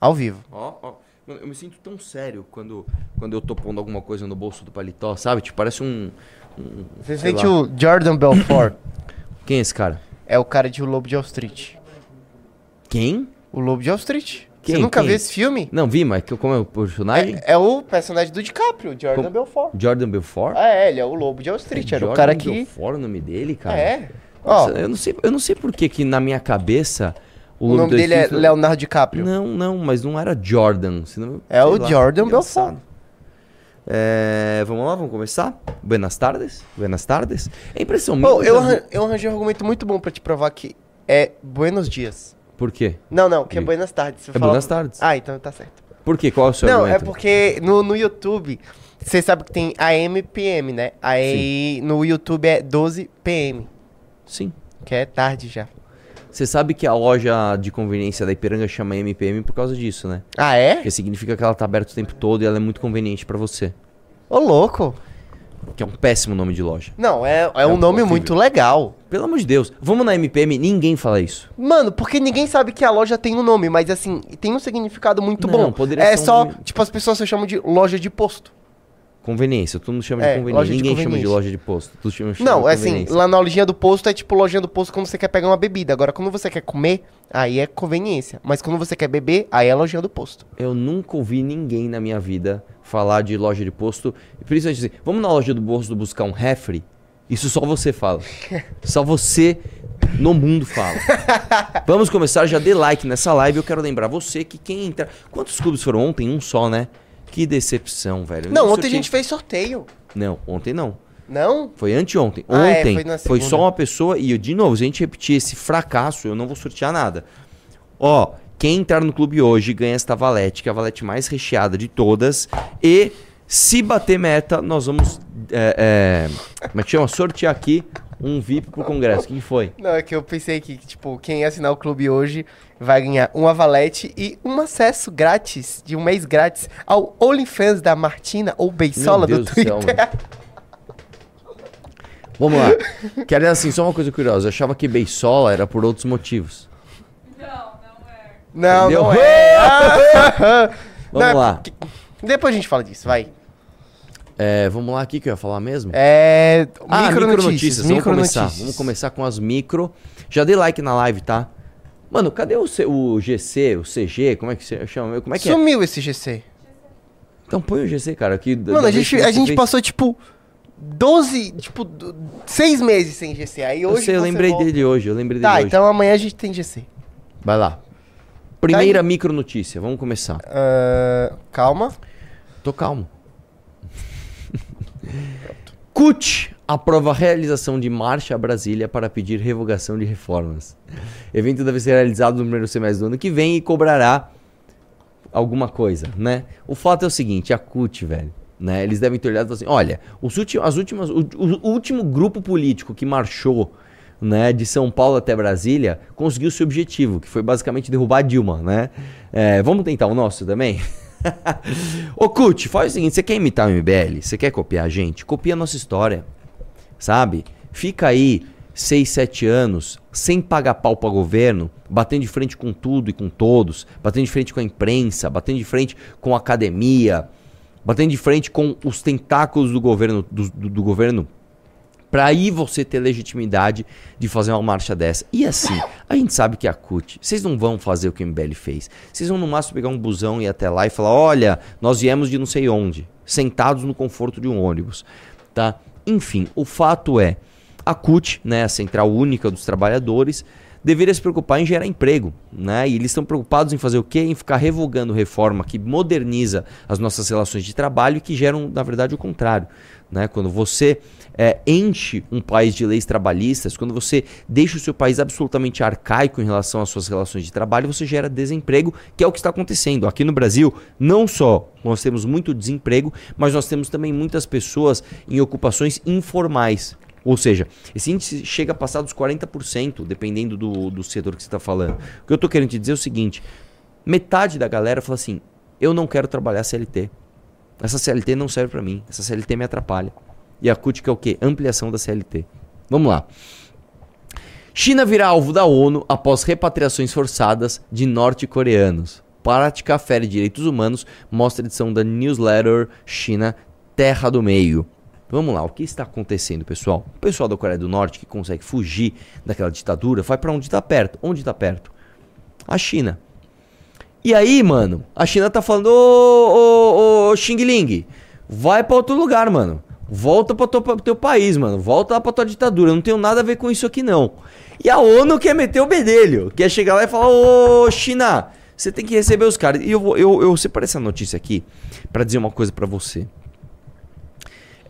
Ao vivo. Ó, ó. Mano, eu me sinto tão sério quando, quando eu tô pondo alguma coisa no bolso do paletó, sabe? Tipo, parece um. um Você sei sente lá. o Jordan Belfort? Quem é esse cara? é o cara de O Lobo de Wall Street. Quem? O Lobo de Wall Street. Quem? Você nunca Quem? viu esse filme? Não, vi, mas que- como é o personagem? É, é o personagem do DiCaprio, Jordan Como- Belfort. Jordan Belfort? É, ele é o Lobo de Wall Street. Era o Jordan cara que. Belfort o nome dele, cara? É. Ó, Nossa, eu não sei, eu não sei por que que na minha cabeça o Lobo nome dele é Leonardo DiCaprio. Não, não, mas não era Jordan. Senão, É o lá, Jordan. Belfort. É, vamos lá, vamos começar? Buenas tardes. Buenas tardes. É impressão minha. Eu, já- arran- eu arranjei um argumento muito bom pra te provar que é Buenos Dias. Por quê? Não, não, que é E- Buenas Tardes. Você É fala- Buenas Tardes. Ah, então tá certo. Por quê? Qual é o seu não, é argumento? porque no, no YouTube, você sabe que tem AM e PM, né? Aí no YouTube é 12 PM, Sim. que é tarde já. Você sabe que a loja de conveniência da Ipiranga chama MPM por causa disso, né? Ah, é? Porque significa que ela tá aberta o tempo todo e ela é muito conveniente pra você. Ô, louco. Que é um péssimo nome de loja. Não, é, é, É um um nome horrível. muito legal. Pelo amor de Deus. Vamos na MPM, ninguém fala isso. Mano, porque ninguém sabe que a loja tem um nome, mas assim, tem um significado muito Não, bom. poderia É ser um só, tipo, as pessoas se chamam de loja de posto. Conveniência, todo mundo chama É, de conveniência. de Ninguém chama de conveniência. loja de posto. Tu chama, chama Não, de é assim, conveniência. lá na lojinha do posto é tipo lojinha do posto quando você quer pegar uma bebida. Agora, quando você quer comer, aí é conveniência. Mas quando você quer beber, aí é lojinha do posto. Eu nunca ouvi ninguém na minha vida falar de loja de posto. Principalmente assim, vamos na loja do posto buscar um refri? Isso só você fala. só você no mundo fala. Vamos começar, já dê like nessa live. Eu quero lembrar você que quem entrar. Quantos clubes foram ontem? Um só, né? Que decepção, velho. Eu Não, nem ontem a gente fez sorteio. Não, ontem não. Não? Foi anteontem. Ah, é, Ontem foi na foi, segunda. só uma pessoa e, de novo, se a gente repetir esse fracasso, eu não vou sortear nada. Ó, quem entrar no clube hoje ganha esta valete, que é a valete mais recheada de todas. E se bater meta, nós vamos. É, é, como é que chama? Sortear aqui um VIP pro congresso. O que que foi? Não, é que eu pensei que, tipo, quem assinar o clube hoje vai ganhar uma valete e um acesso grátis, de um mês grátis, ao OnlyFans da Martina ou Beisola do Deus do céu, Twitter. Vamos lá. Dizer assim, só uma coisa curiosa. Eu achava que Beisola era por outros motivos. Não, Entendeu? não é. Vamos Não, lá. que- Depois a gente fala disso, vai. É, vamos lá, o que, eu ia falar mesmo? É. Ah, micro micro notícias. notícias. Vamos Micro começar. notícias. Vamos começar com as micro. Já dei like na live, tá? Mano, cadê o, C- o GC, o CG? Como é que você chama? Como é que é? Sumiu esse GC. Então põe o GC, cara. Aqui, Mano, a gente, a gente fez- passou, tipo, 12, tipo, do- seis meses sem GC. Aí Eu hoje. sei, eu lembrei volta- dele hoje. Eu lembrei Tá, dele hoje. então amanhã a gente tem GC. Vai lá. Primeira micro notícia. Vamos começar. Ah, calma. Tô calmo. CUT aprova a realização de marcha a Brasília para pedir revogação de reformas. evento deve ser realizado no primeiro semestre do ano que vem e cobrará alguma coisa, né? O fato é o seguinte, a CUT, velho, né? Eles devem ter olhado assim, olha, os ulti- as últimas, o, o último grupo político que marchou, né, de São Paulo até Brasília, conseguiu seu objetivo, que foi basicamente derrubar Dilma, né? É, vamos tentar o nosso também? Ô CUT, faz o seguinte, você quer imitar o MBL? Você quer copiar a gente? Copia a nossa história, sabe? Fica aí 6, 7 anos sem pagar pau para governo, batendo de frente com tudo e com todos, batendo de frente com a imprensa, batendo de frente com a academia, batendo de frente com os tentáculos do governo, do, do- do governo Pra aí você ter legitimidade de fazer uma marcha dessa. E assim, a gente sabe que a CUT, vocês não vão fazer o que o MBL fez. Vocês vão no máximo pegar um busão e ir até lá e falar: olha, nós viemos de não sei onde, sentados no conforto de um ônibus. Tá? Enfim, o fato é, a CUT, né, a Central Única dos Trabalhadores, deveria se preocupar em gerar emprego, né? E eles estão preocupados em fazer o quê? Em ficar revogando reforma que moderniza as nossas relações de trabalho e que geram, na verdade, o contrário, né? Quando você é, enche um país de leis trabalhistas, quando você deixa o seu país absolutamente arcaico em relação às suas relações de trabalho, você gera desemprego, que é o que está acontecendo. Aqui no Brasil, não só nós temos muito desemprego, mas nós temos também muitas pessoas em ocupações informais. Ou seja, esse índice chega a passar dos 40%, dependendo do, do setor que você está falando. O que eu estou querendo te dizer é o seguinte: metade da galera fala assim, eu não quero trabalhar CLT. Essa CLT não serve para mim, essa CLT me atrapalha. E a CUT é o quê? Ampliação da CLT. Vamos lá. China virá alvo da ONU após repatriações forçadas de norte-coreanos. Prática fere direitos humanos, mostra edição da newsletter China Terra do Meio. Vamos lá, o que está acontecendo, pessoal? O pessoal da Coreia do Norte que consegue fugir daquela ditadura vai para onde está perto. Onde está perto? A China. E aí, mano, a China tá falando, ô, ô, ô, Xing Ling, vai para outro lugar, mano. Volta para o teu país, mano. Volta pra tua ditadura. Eu não tenho nada a ver com isso aqui, não. E a ONU quer meter o bedelho. Quer chegar lá e falar, ô, China, você tem que receber os caras. E eu, eu, eu separei essa notícia aqui para dizer uma coisa para você.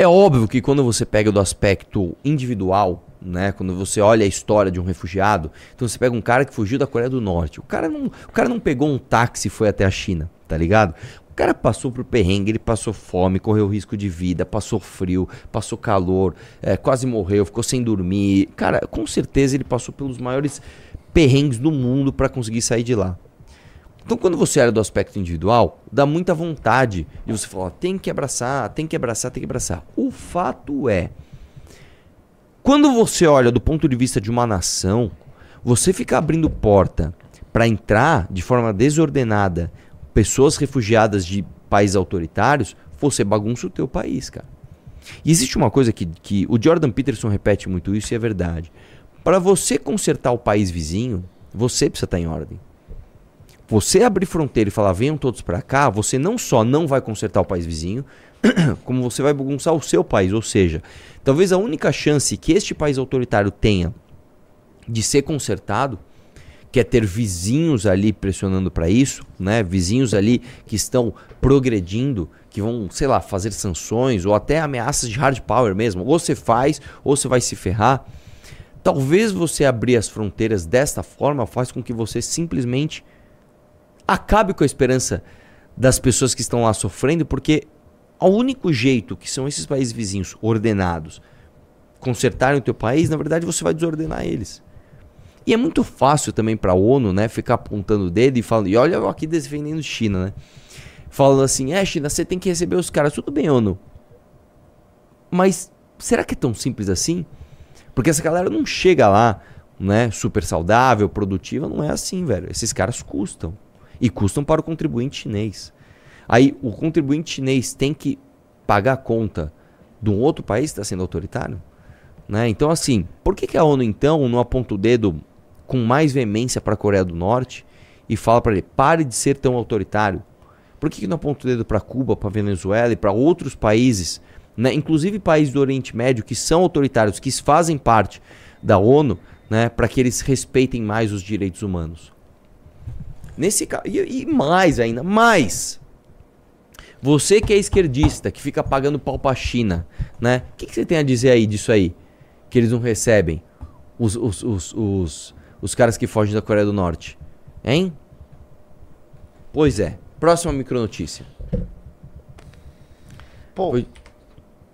É óbvio que quando você pega do aspecto individual, né, quando você olha a história de um refugiado, então você pega um cara que fugiu da Coreia do Norte. O cara não, o cara não pegou um táxi e foi até a China, tá ligado? O cara passou por perrengue, ele passou fome, correu risco de vida, passou frio, passou calor, é, quase morreu, ficou sem dormir. Cara, com certeza ele passou pelos maiores perrengues do mundo para conseguir sair de lá. Então, quando você olha do aspecto individual, dá muita vontade de você falar: tem que abraçar, tem que abraçar, tem que abraçar. O fato é, quando você olha do ponto de vista de uma nação, você fica abrindo porta para entrar de forma desordenada pessoas refugiadas de países autoritários, você bagunça o teu país, cara. E existe uma coisa que, que o Jordan Peterson repete muito isso e é verdade. Para você consertar o país vizinho, você precisa estar em ordem. Você abrir fronteira e falar venham todos para cá, você não só não vai consertar o país vizinho, como você vai bagunçar o seu país. Ou seja, talvez a única chance que este país autoritário tenha de ser consertado, que é ter vizinhos ali pressionando para isso, né? Vizinhos ali que estão progredindo, que vão, sei lá, fazer sanções ou até ameaças de hard power mesmo. Ou você faz, ou você vai se ferrar. Talvez você abrir as fronteiras desta forma faz com que você simplesmente acabe com a esperança das pessoas que estão lá sofrendo, porque o único jeito que são esses países vizinhos ordenados consertarem o teu país, na verdade você vai desordenar eles. E é muito fácil também para a ONU, né, ficar apontando o dedo e falando, e olha eu aqui defendendo China, né? Falando assim, é China, você tem que receber os caras. Tudo bem, ONU. Mas será que é tão simples assim? Porque essa galera não chega lá, né, super saudável, produtiva, não é assim, velho. Esses caras custam e custam para o contribuinte chinês. Aí o contribuinte chinês tem que pagar a conta de um outro país que está sendo autoritário? Né? Então, assim, por que, que a ONU então não aponta o dedo com mais veemência para a Coreia do Norte e fala para ele, pare de ser tão autoritário? Por que, que não aponta o dedo para Cuba, para Venezuela e para outros países, né? inclusive países do Oriente Médio que são autoritários, que fazem parte da ONU, né? para que eles respeitem mais os direitos humanos? Nesse caso, e, e mais ainda, mais. Você que é esquerdista, que fica pagando pau pra China, né? O que, que, você tem a dizer aí disso aí? Que eles não recebem os, os, os, os, os caras que fogem da Coreia do Norte. Hein? Pois é. Próxima micronotícia. Pô.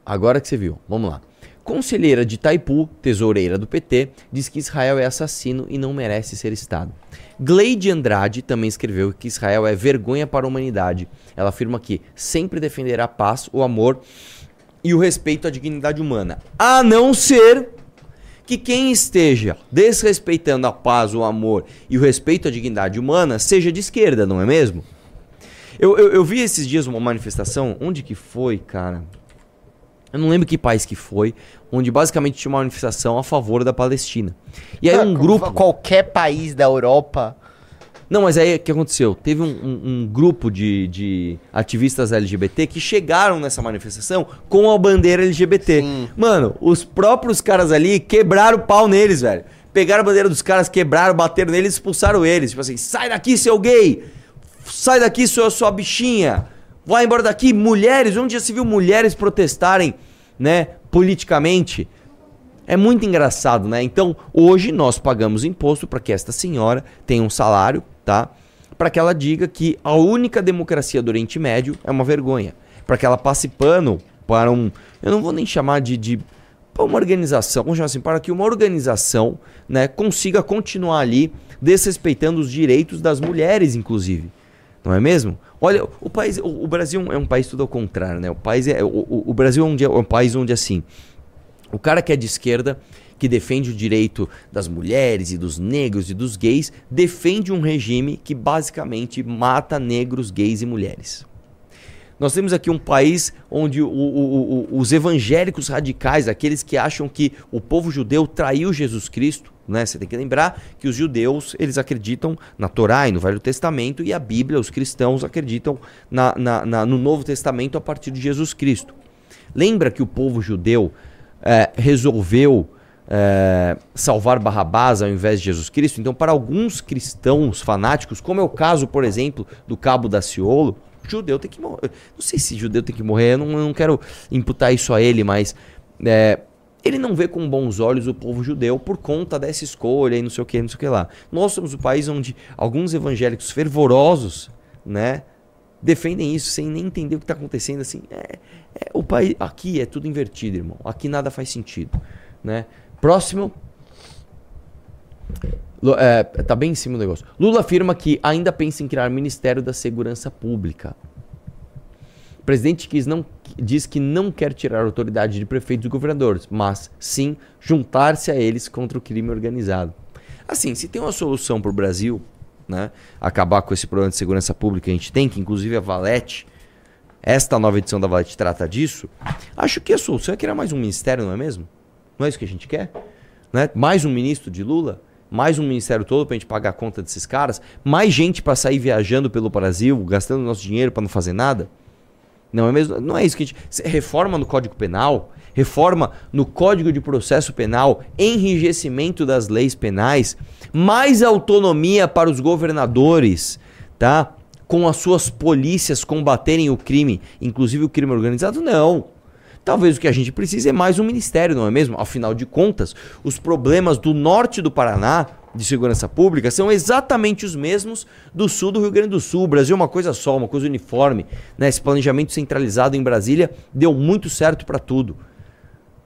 Agora que você viu. Vamos lá. Conselheira de Taipu, tesoureira do PT, diz que Israel é assassino e não merece ser Estado. Gleide Andrade também escreveu que Israel é vergonha para a humanidade. Ela afirma que sempre defenderá a paz, o amor e o respeito à dignidade humana, a não ser que quem esteja desrespeitando a paz, o amor e o respeito à dignidade humana seja de esquerda, não é mesmo? Eu, eu, eu vi esses dias uma manifestação, onde que foi, cara? Eu não lembro que país que foi, onde basicamente tinha uma manifestação a favor da Palestina. E aí um grupo. Qualquer país da Europa. Não, mas aí o que aconteceu? Teve um, um, um, grupo de, de ativistas LGBT que chegaram nessa manifestação com a bandeira LGBT. Sim. Mano, os próprios caras ali quebraram o pau neles, velho. Pegaram a bandeira dos caras, quebraram, bateram neles e expulsaram eles. Tipo assim, sai daqui, seu gay! Sai daqui, sua, sua bichinha! Vai embora daqui! Mulheres, onde já se viu mulheres protestarem né, politicamente. É muito engraçado, né? Então, hoje nós pagamos imposto para que esta senhora tenha um salário, tá? Para que ela diga que a única democracia do Oriente Médio é uma vergonha. Para que ela passe pano para um. Eu não vou nem chamar de. de uma organização, vamos chamar assim, para que uma organização né, consiga continuar ali desrespeitando os direitos das mulheres, inclusive. Não é mesmo? Olha, o país, o, o, Brasil é um país tudo ao contrário, né? O país é, o, o Brasil é um, é um país onde assim, o cara que é de esquerda que defende o direito das mulheres e dos negros e dos gays, defende um regime que basicamente mata negros, gays e mulheres. Nós temos aqui um país onde o, o, o, os evangélicos radicais, aqueles que acham que o povo judeu traiu Jesus Cristo, né? Você tem que lembrar que os judeus eles acreditam na Torá e no Velho Testamento e a Bíblia, os cristãos acreditam na, na, na, no Novo Testamento a partir de Jesus Cristo. Lembra que o povo judeu é, resolveu é, salvar Barrabás ao invés de Jesus Cristo? Então, para alguns cristãos fanáticos, como é o caso, por exemplo, do Cabo da Ciolo, judeu tem que morrer. Não sei se judeu tem que morrer, eu não, eu não quero imputar isso a ele, mas é, ele não vê com bons olhos o povo judeu por conta dessa escolha e não sei o que, não sei o que lá. Nós somos o país onde alguns evangélicos fervorosos, né, defendem isso sem nem entender o que está acontecendo. Assim, é, é, o país aqui é tudo invertido, irmão. Aqui nada faz sentido, né? Próximo. É, tá bem em cima do negócio. Lula afirma que ainda pensa em criar Ministério da Segurança Pública. O presidente quis não, diz que não quer tirar a autoridade de prefeitos e governadores, mas sim juntar-se a eles contra o crime organizado. Assim, se tem uma solução para o Brasil, né, acabar com esse problema de segurança pública a gente tem, que inclusive a Valete, esta nova edição da Valete trata disso, acho que a solução é criar mais um ministério, não é mesmo? Não é isso que a gente quer? Né? Mais um ministro de Lula? Mais um ministério todo para a gente pagar a conta desses caras, mais gente para sair viajando pelo Brasil, gastando nosso dinheiro para não fazer nada. Não é mesmo? Não é isso que a gente. Reforma no Código Penal, reforma no Código de Processo Penal, enrijecimento das leis penais, mais autonomia para os governadores, tá? Com as suas polícias combaterem o crime, inclusive o crime organizado? Não. Talvez o que a gente precise é mais um ministério, não é mesmo? Afinal de contas, os problemas do norte do Paraná de segurança pública são exatamente os mesmos do sul do Rio Grande do Sul. O Brasil é uma coisa só, uma coisa uniforme. Né? Esse planejamento centralizado em Brasília deu muito certo para tudo.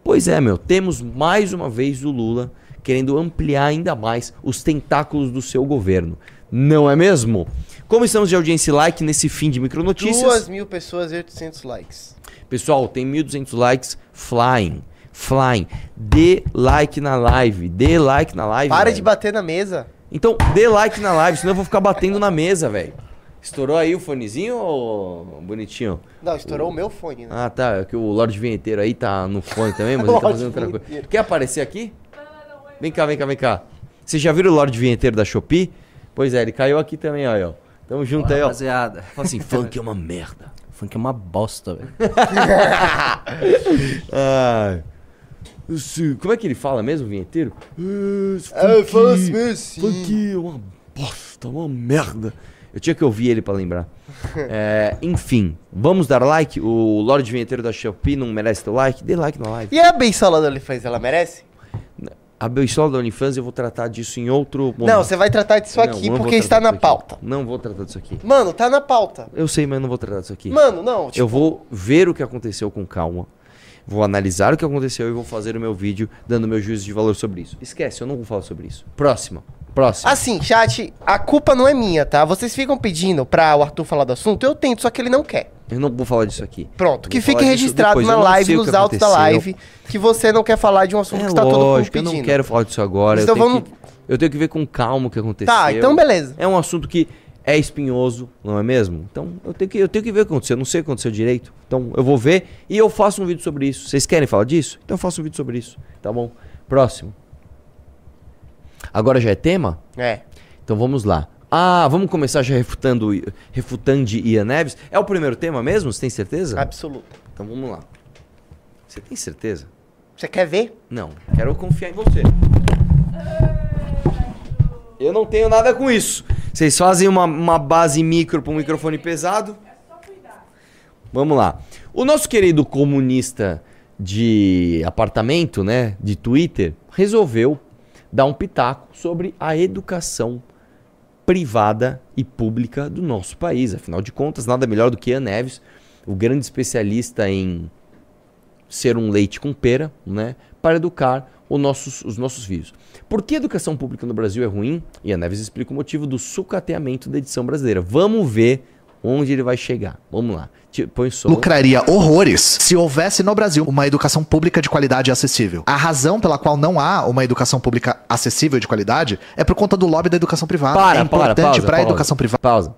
Pois é, meu, temos mais uma vez o Lula querendo ampliar ainda mais os tentáculos do seu governo. Não é mesmo? Como estamos de audiência e like nesse fim de micronotícias? 2 mil pessoas e 800 likes. Pessoal, tem 1.200 likes flying. Flying. Dê like na live. Dê like na live. Para velho. de bater na mesa. Então, dê like na live, senão eu vou ficar batendo na mesa, velho. Estourou aí o fonezinho ou bonitinho? Não, estourou o, o meu fone, né? Ah, tá. É que o Lorde Vinheteiro aí tá no fone também, mas ele tá fazendo outra coisa. Quer aparecer aqui? Vem cá, vem cá, vem cá. Vocês já viram o Lorde Vinheteiro da Shopee? Pois é, ele caiu aqui também, ó. ó. Tamo junto Boa, aí, ó. Rapaziada. Fala assim, funk é uma merda. Funk é uma bosta, velho. ah, como é que ele fala mesmo, vinheteiro? É, fala assim mesmo. Funk é uma bosta, uma merda. Eu tinha que ouvir ele para lembrar. é, enfim, vamos dar like. O Lorde Vinheteiro da Shopee não merece teu like? Dê like na live. E a Beisola da fez, ela merece? A beisola da OnlyFans eu vou tratar disso em outro momento. Não, você vai tratar disso não, aqui porque está na pauta. Aqui. Não vou tratar disso aqui. Mano, tá na pauta. Eu sei, mas não vou tratar disso aqui. Mano, não. Tipo... Eu vou ver o que aconteceu com calma. Vou analisar o que aconteceu e vou fazer o meu vídeo dando meu juízo de valor sobre isso. Esquece, eu não vou falar sobre isso. Próxima. Próximo. Assim, chat, a culpa não é minha, tá? Vocês ficam pedindo pra o Arthur falar do assunto, eu tento, só que ele não quer. Eu não vou falar disso aqui. Pronto, que fique registrado na live, nos autos da live, que você não quer falar de um assunto é que está todo mundo pedindo. eu não quero falar disso agora. Então eu, tenho vamos... que, eu tenho que ver com calma o que aconteceu. Tá, então beleza. É um assunto que é espinhoso, não é mesmo? Então eu tenho que, eu tenho que ver o que aconteceu. Eu não sei o que aconteceu direito. Então eu vou ver e eu faço um vídeo sobre isso. Vocês querem falar disso? Então eu faço um vídeo sobre isso. Tá bom? Próximo. Agora já é tema? É. Então vamos lá. Ah, vamos começar já refutando, refutando Ian Neves. É o primeiro tema mesmo? Você tem certeza? Absoluto. Então vamos lá. Você tem certeza? Você quer ver? Não, quero confiar em você. Eu não tenho nada com isso. Vocês fazem uma, uma base micro para um microfone pesado? Vamos lá. O nosso querido comunista de apartamento, né, de Twitter, resolveu dar um pitaco sobre a educação privada e pública do nosso país. Afinal de contas, nada melhor do que a Neves, o grande especialista em ser um leite com pera, né, para educar nossos, os nossos filhos. Por que a educação pública no Brasil é ruim? E a Neves explica o motivo do sucateamento da edição brasileira. Vamos ver Onde ele vai chegar? Vamos lá. Põe som. lucraria horrores se houvesse no Brasil uma educação pública de qualidade e acessível. A razão pela qual não há uma educação pública acessível e de qualidade é por conta do lobby da educação privada. Para, é importante para a educação privada. Pausa.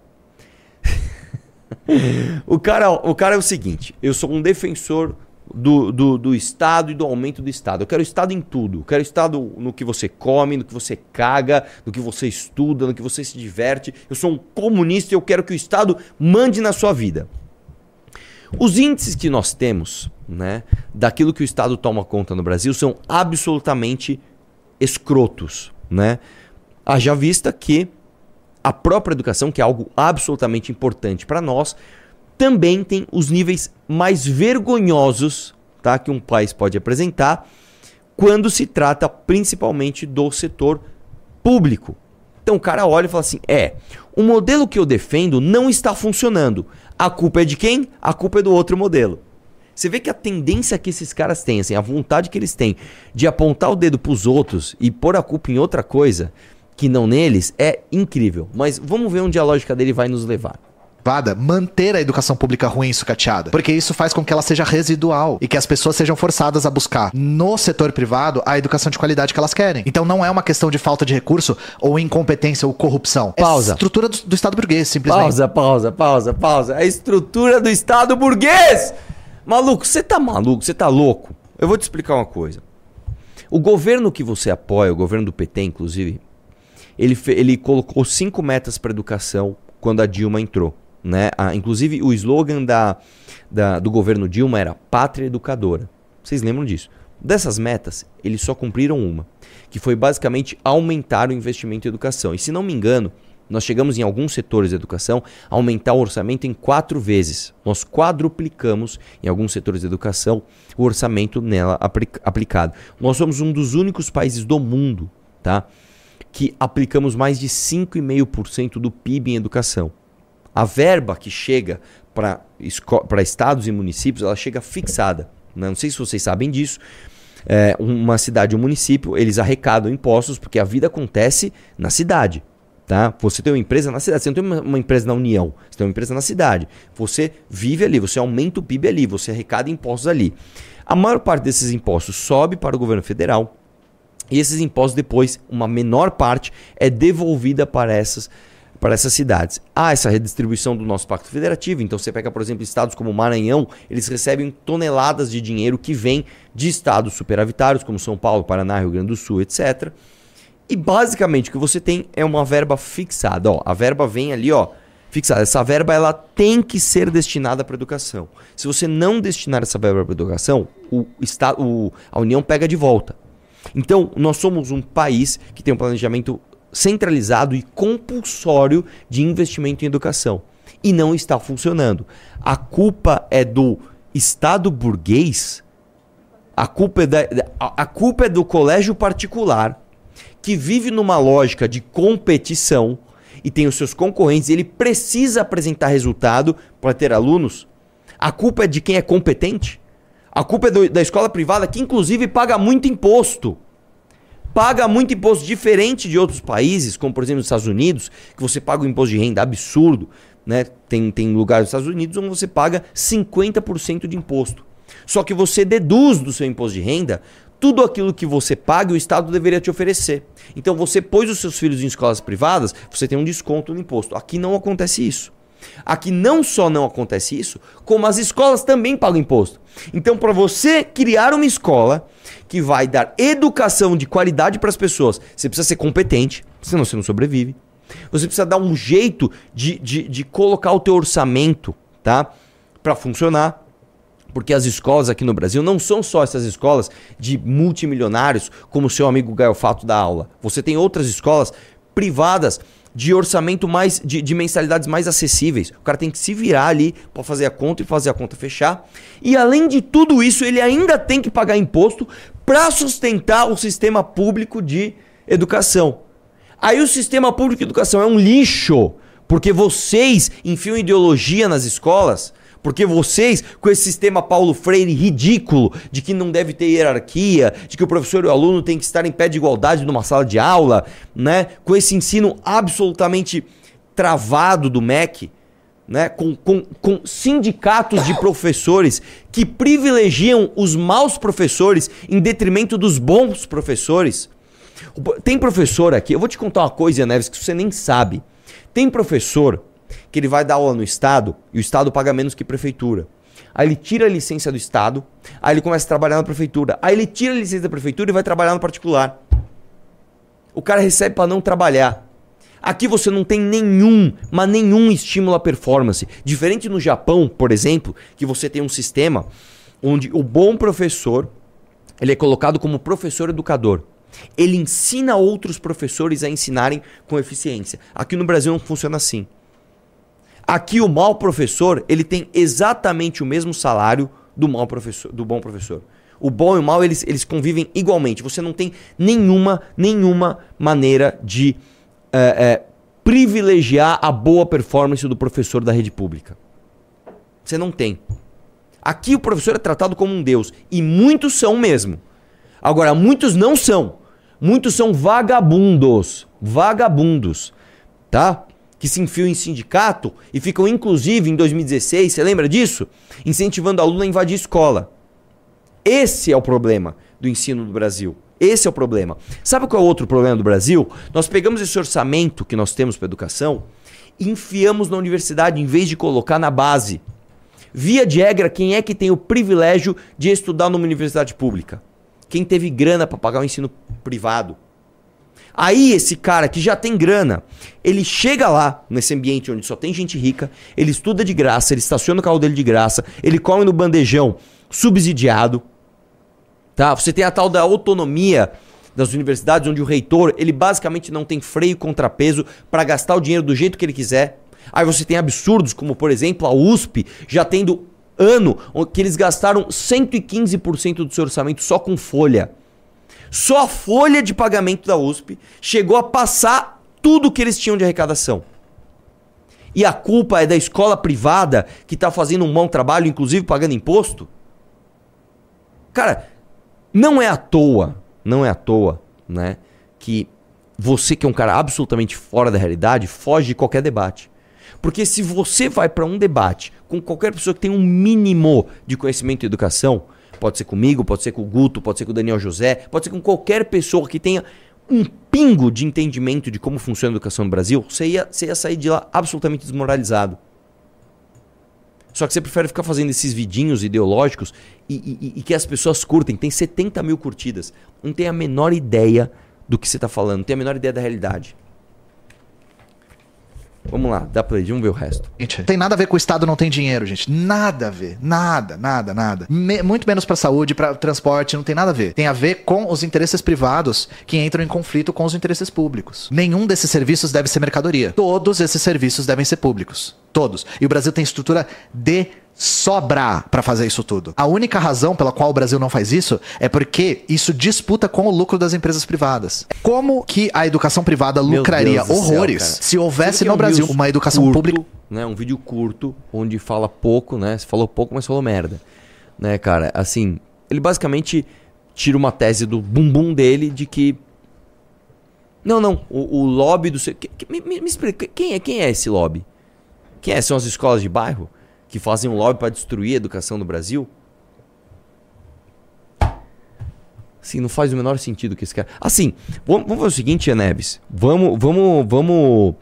o, cara, o cara é o seguinte: eu sou um defensor do, do, do, Estado e do aumento do Estado. Eu quero Estado em tudo. Eu quero Estado no que você come, no que você caga, no que você estuda, no que você se diverte. Eu sou um comunista e eu quero que o Estado mande na sua vida. Os índices que nós temos, né, daquilo que o Estado toma conta no Brasil são absolutamente escrotos, né? Haja vista que a própria educação, que é algo absolutamente importante para nós, também tem os níveis mais vergonhosos, tá, que um país pode apresentar quando se trata principalmente do setor público. Então o cara olha e fala assim: "É, o modelo que eu defendo não está funcionando. A culpa é de quem? A culpa é do outro modelo. Você vê que a tendência que esses caras têm, assim, a vontade que eles têm de apontar o dedo para os outros e pôr a culpa em outra coisa que não neles é incrível. Mas vamos ver onde a lógica dele vai nos levar manter a educação pública ruim e sucateada. Porque isso faz com que ela seja residual e que as pessoas sejam forçadas a buscar no setor privado a educação de qualidade que elas querem. Então não é uma questão de falta de recurso ou incompetência ou corrupção. Pausa. É a estrutura do, do Estado burguês, simplesmente. Pausa, pausa, pausa, pausa. A estrutura do Estado burguês! Maluco, você tá maluco? Você tá louco? Eu vou te explicar uma coisa. O governo que você apoia, o governo do PT, inclusive, ele, ele colocou cinco metas para educação quando a Dilma entrou. Né? Ah, inclusive, o slogan da, da, do governo Dilma era Pátria Educadora. Vocês lembram disso? Dessas metas, eles só cumpriram uma, que foi basicamente aumentar o investimento em educação. E se não me engano, nós chegamos em alguns setores da educação a aumentar o orçamento em quatro vezes. Nós quadruplicamos em alguns setores da educação o orçamento nela aplicado. Nós somos um dos únicos países do mundo, tá? Que aplicamos mais de 5,5% do PIB em educação. A verba que chega para estados e municípios, ela chega fixada. Né? Não sei se vocês sabem disso. É, uma cidade, um município, eles arrecadam impostos porque a vida acontece na cidade. Tá? Você tem uma empresa na cidade, você não tem uma, uma, empresa na União, você tem uma empresa na cidade. Você vive ali, você aumenta o PIB ali, você arrecada impostos ali. A maior parte desses impostos sobe para o governo federal e esses impostos depois, uma menor parte, é devolvida para essas para essas cidades. Há essa redistribuição do nosso pacto federativo, então você pega, por exemplo, estados como Maranhão, eles recebem toneladas de dinheiro que vem de estados superavitários, como São Paulo, Paraná, Rio Grande do Sul, etc. E basicamente o que você tem é uma verba fixada. Ó, a verba vem ali, ó, fixada. Essa verba ela tem que ser destinada para educação. Se você não destinar essa verba para educação, o, estado, o, a União pega de volta. Então, nós somos um país que tem um planejamento centralizado e compulsório de investimento em educação. E não está funcionando. A culpa é do Estado burguês, a culpa é, da, a culpa é do colégio particular, que vive numa lógica de competição e tem os seus concorrentes, ele precisa apresentar resultado para ter alunos. A culpa é de quem é competente. A culpa é do, da escola privada, que inclusive paga muito imposto paga muito imposto diferente de outros países, como por exemplo os Estados Unidos, que você paga um imposto de renda absurdo. Né? Tem, tem lugares nos Estados Unidos onde você paga 50% de imposto. Só que você deduz do seu imposto de renda tudo aquilo que você paga o Estado deveria te oferecer. Então você pôs os seus filhos em escolas privadas, você tem um desconto no imposto. Aqui não acontece isso. Aqui não só não acontece isso, como as escolas também pagam imposto. Então, para você criar uma escola que vai dar educação de qualidade para as pessoas, você precisa ser competente, senão você não sobrevive. Você precisa dar um jeito de, de, de colocar o teu orçamento, tá? Para funcionar. Porque as escolas aqui no Brasil não são só essas escolas de multimilionários, como o seu amigo Gaio Fato da aula. Você tem outras escolas privadas de orçamento mais de, de, mensalidades mais acessíveis. O cara tem que se virar ali para fazer a conta e fazer a conta fechar. E além de tudo isso, ele ainda tem que pagar imposto para sustentar o sistema público de educação. Aí o sistema público de educação é um lixo, porque vocês enfiam ideologia nas escolas porque vocês, com esse sistema Paulo Freire ridículo, de que não deve ter hierarquia, de que o professor e o aluno tem que estar em pé de igualdade numa sala de aula, né? Com esse ensino absolutamente travado do MEC, né, com, com, com sindicatos de professores que privilegiam os maus professores em detrimento dos bons professores. Tem professor aqui, eu vou te contar uma coisa, Neves, que você nem sabe. Tem professor que ele vai dar aula no Estado e o Estado paga menos que prefeitura. Aí ele tira a licença do Estado, aí ele começa a trabalhar na prefeitura. Aí ele tira a licença da prefeitura e vai trabalhar no particular. O cara recebe para não trabalhar. Aqui você não tem nenhum, mas nenhum estímulo à performance. Diferente no Japão, por exemplo, que você tem um sistema onde o bom professor ele é colocado como professor educador. Ele ensina outros professores a ensinarem com eficiência. Aqui no Brasil não funciona assim. Aqui o mau professor, ele tem exatamente o mesmo salário do mau professor, do bom professor. O bom e o mal, eles, eles convivem igualmente. Você não tem nenhuma, nenhuma maneira de é, é, privilegiar a boa performance do professor da rede pública. Você não tem. Aqui o professor é tratado como um deus. E muitos são mesmo. Agora, muitos não são. Muitos são vagabundos. Vagabundos. Tá? Que se enfiam em sindicato e ficam, inclusive, em 2016, você lembra disso? Incentivando aluno a invadir escola. Esse é o problema do ensino do Brasil. Esse é o problema. Sabe qual é o outro problema do Brasil? Nós pegamos esse orçamento que nós temos para educação e enfiamos na universidade em vez de colocar na base. Via de regra, quem é que tem o privilégio de estudar numa universidade pública? Quem teve grana para pagar o ensino privado. Aí esse cara que já tem grana, ele chega lá nesse ambiente onde só tem gente rica, ele estuda de graça, ele estaciona o carro dele de graça, ele come no bandejão subsidiado, Tá? Você tem a tal da autonomia das universidades, onde o reitor ele basicamente não tem freio e contrapeso para gastar o dinheiro do jeito que ele quiser. Aí você tem absurdos, como por exemplo a USP já tendo ano que eles gastaram 115% do seu orçamento só com folha. Só a folha de pagamento da USP chegou a passar tudo que eles tinham de arrecadação. E a culpa é da escola privada que está fazendo um bom trabalho, inclusive pagando imposto? Cara, não é à toa, não é à toa, né, que você que é um cara absolutamente fora da realidade foge de qualquer debate. Porque se você vai para um debate com qualquer pessoa que tem um mínimo de conhecimento e educação, pode ser comigo, pode ser com o Guto, pode ser com o Daniel José, pode ser com qualquer pessoa que tenha um pingo de entendimento de como funciona a educação no Brasil, você ia, você ia sair de lá absolutamente desmoralizado. Só que você prefere ficar fazendo esses vidinhos ideológicos e, e, e, que as pessoas curtem. Tem 70 mil curtidas. Não tem a menor ideia do que você está falando, não tem a menor ideia da realidade. Vamos lá, dá play, vamos ver o resto. Gente, tem nada a ver com o Estado não tem dinheiro, gente. Nada a ver. Nada, nada, nada. Me, muito menos para saúde, para transporte, não tem nada a ver. Tem a ver com os interesses privados que entram em conflito com os interesses públicos. Nenhum desses serviços deve ser mercadoria. Todos esses serviços devem ser públicos. Todos. E o Brasil tem estrutura de sobra para fazer isso tudo. A única razão pela qual o Brasil não faz isso é porque isso disputa com o lucro das empresas privadas. Como que a educação privada lucraria horrores céu, se houvesse no Brasil uma educação curto, pública? Né, um vídeo curto onde fala pouco, né? Você falou pouco, mas falou merda. Né, cara? Assim, ele basicamente tira uma tese do bumbum dele de que não, não, o, o lobby do seu. Me, me, me explica, quem é, quem é esse lobby? Quem é? São as escolas de bairro? Que fazem um lobby para destruir a educação do Brasil? Assim, não faz o menor sentido que esse cara. Assim, vamos, vamos fazer o seguinte, Neves. Vamos, vamos, vamos,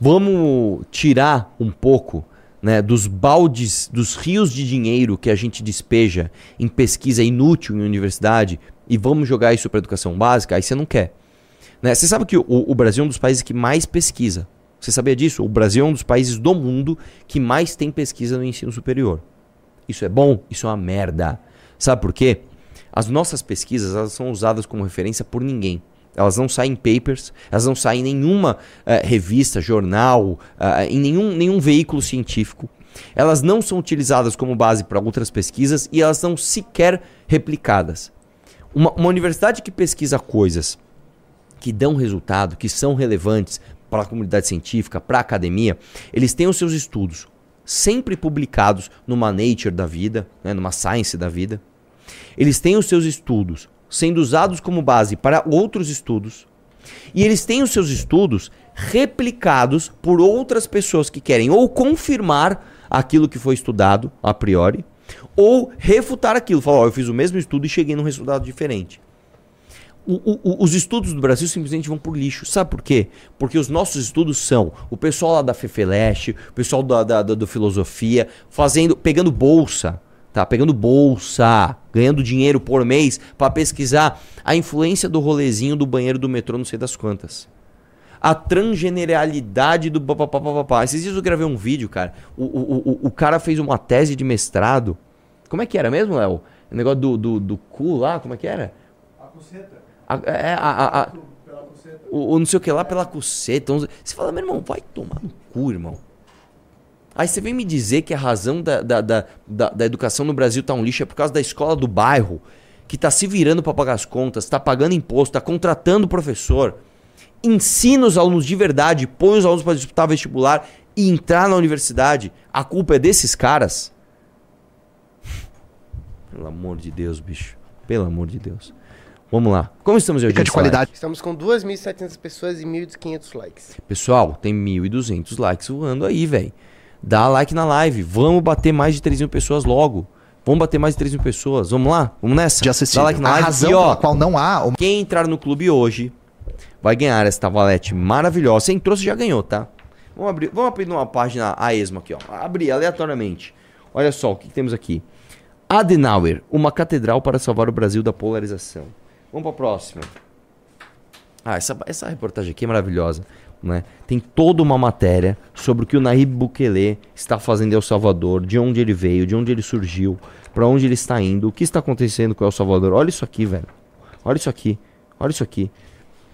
vamos tirar um pouco né, dos baldes, dos rios de dinheiro que a gente despeja em pesquisa inútil em universidade e vamos jogar isso para educação básica. Aí você não quer. Né? Você sabe que o Brasil é um dos países que mais pesquisa. Você sabia disso? O Brasil é um dos países do mundo que mais tem pesquisa no ensino superior. Isso é bom? Isso é uma merda. Sabe por quê? As nossas pesquisas elas são usadas como referência por ninguém. Elas não saem em papers, elas não saem em nenhuma uh, revista, jornal, uh, em nenhum, nenhum veículo científico. Elas não são utilizadas como base para outras pesquisas e elas são sequer replicadas. Uma, uma universidade que pesquisa coisas que dão resultado, que são relevantes para a comunidade científica, para a academia, eles têm os seus estudos sempre publicados numa Nature da vida, né, numa Science da vida. Eles têm os seus estudos sendo usados como base para outros estudos. E eles têm os seus estudos replicados por outras pessoas que querem ou confirmar aquilo que foi estudado a priori, ou refutar aquilo. Falar, ó, eu fiz o mesmo estudo e cheguei num resultado diferente. O- o- os estudos do Brasil simplesmente vão por lixo. Sabe por quê? Porque os nossos estudos são o pessoal lá da Fefeleste, o pessoal da, da, da- do Filosofia, fazendo, pegando bolsa, tá? Pegando bolsa, ganhando dinheiro por mês para pesquisar a influência do rolezinho do banheiro do metrô, não sei das quantas. A transgeneralidade do papapá. Esses dias eu gravei um vídeo, cara. O, o, o, o cara fez uma tese de mestrado. Como é que era mesmo, Léo? O negócio do, do, do cu lá, como é que era? A, é, a, a, a- o, o não sei o que lá pela cuceta. Você fala, meu irmão, vai tomar no cu, irmão. Aí você vem me dizer que a razão da, da, da, da, da educação no Brasil tá um lixo é por causa da escola do bairro, que tá se virando para pagar as contas, tá pagando imposto, tá contratando professor, ensina os alunos de verdade, põe os alunos para disputar vestibular e entrar na universidade. A culpa é desses caras? Pelo amor de Deus, bicho. Pelo amor de Deus. Vamos lá. Como estamos de Fica de qualidade. Estamos com 2.700 pessoas e 1.500 likes. Pessoal, tem 1.200 likes voando aí, velho. Dá like na live. Vamos bater mais de 3 mil pessoas logo. Vamos bater mais de 3 mil pessoas. Vamos lá? Vamos nessa? De acessível. Dá like na a live. razão e, ó, pela qual não há uma quem entrar no clube hoje vai ganhar esta valete maravilhosa. Você entrou, você já ganhou, tá? Vamos abrir, vamos abrir uma página a esmo aqui, ó. Abrir aleatoriamente. Olha só o que, que temos aqui. Adenauer, uma catedral para salvar o Brasil da polarização. Vamos para a próxima. Ah, essa, essa reportagem aqui é maravilhosa. Né? Tem toda uma matéria sobre o que o Nayib Bukele está fazendo em El Salvador, de onde ele veio, de onde ele surgiu, para onde ele está indo, o que está acontecendo com El Salvador. Olha isso aqui, velho. Olha isso aqui. Olha isso aqui.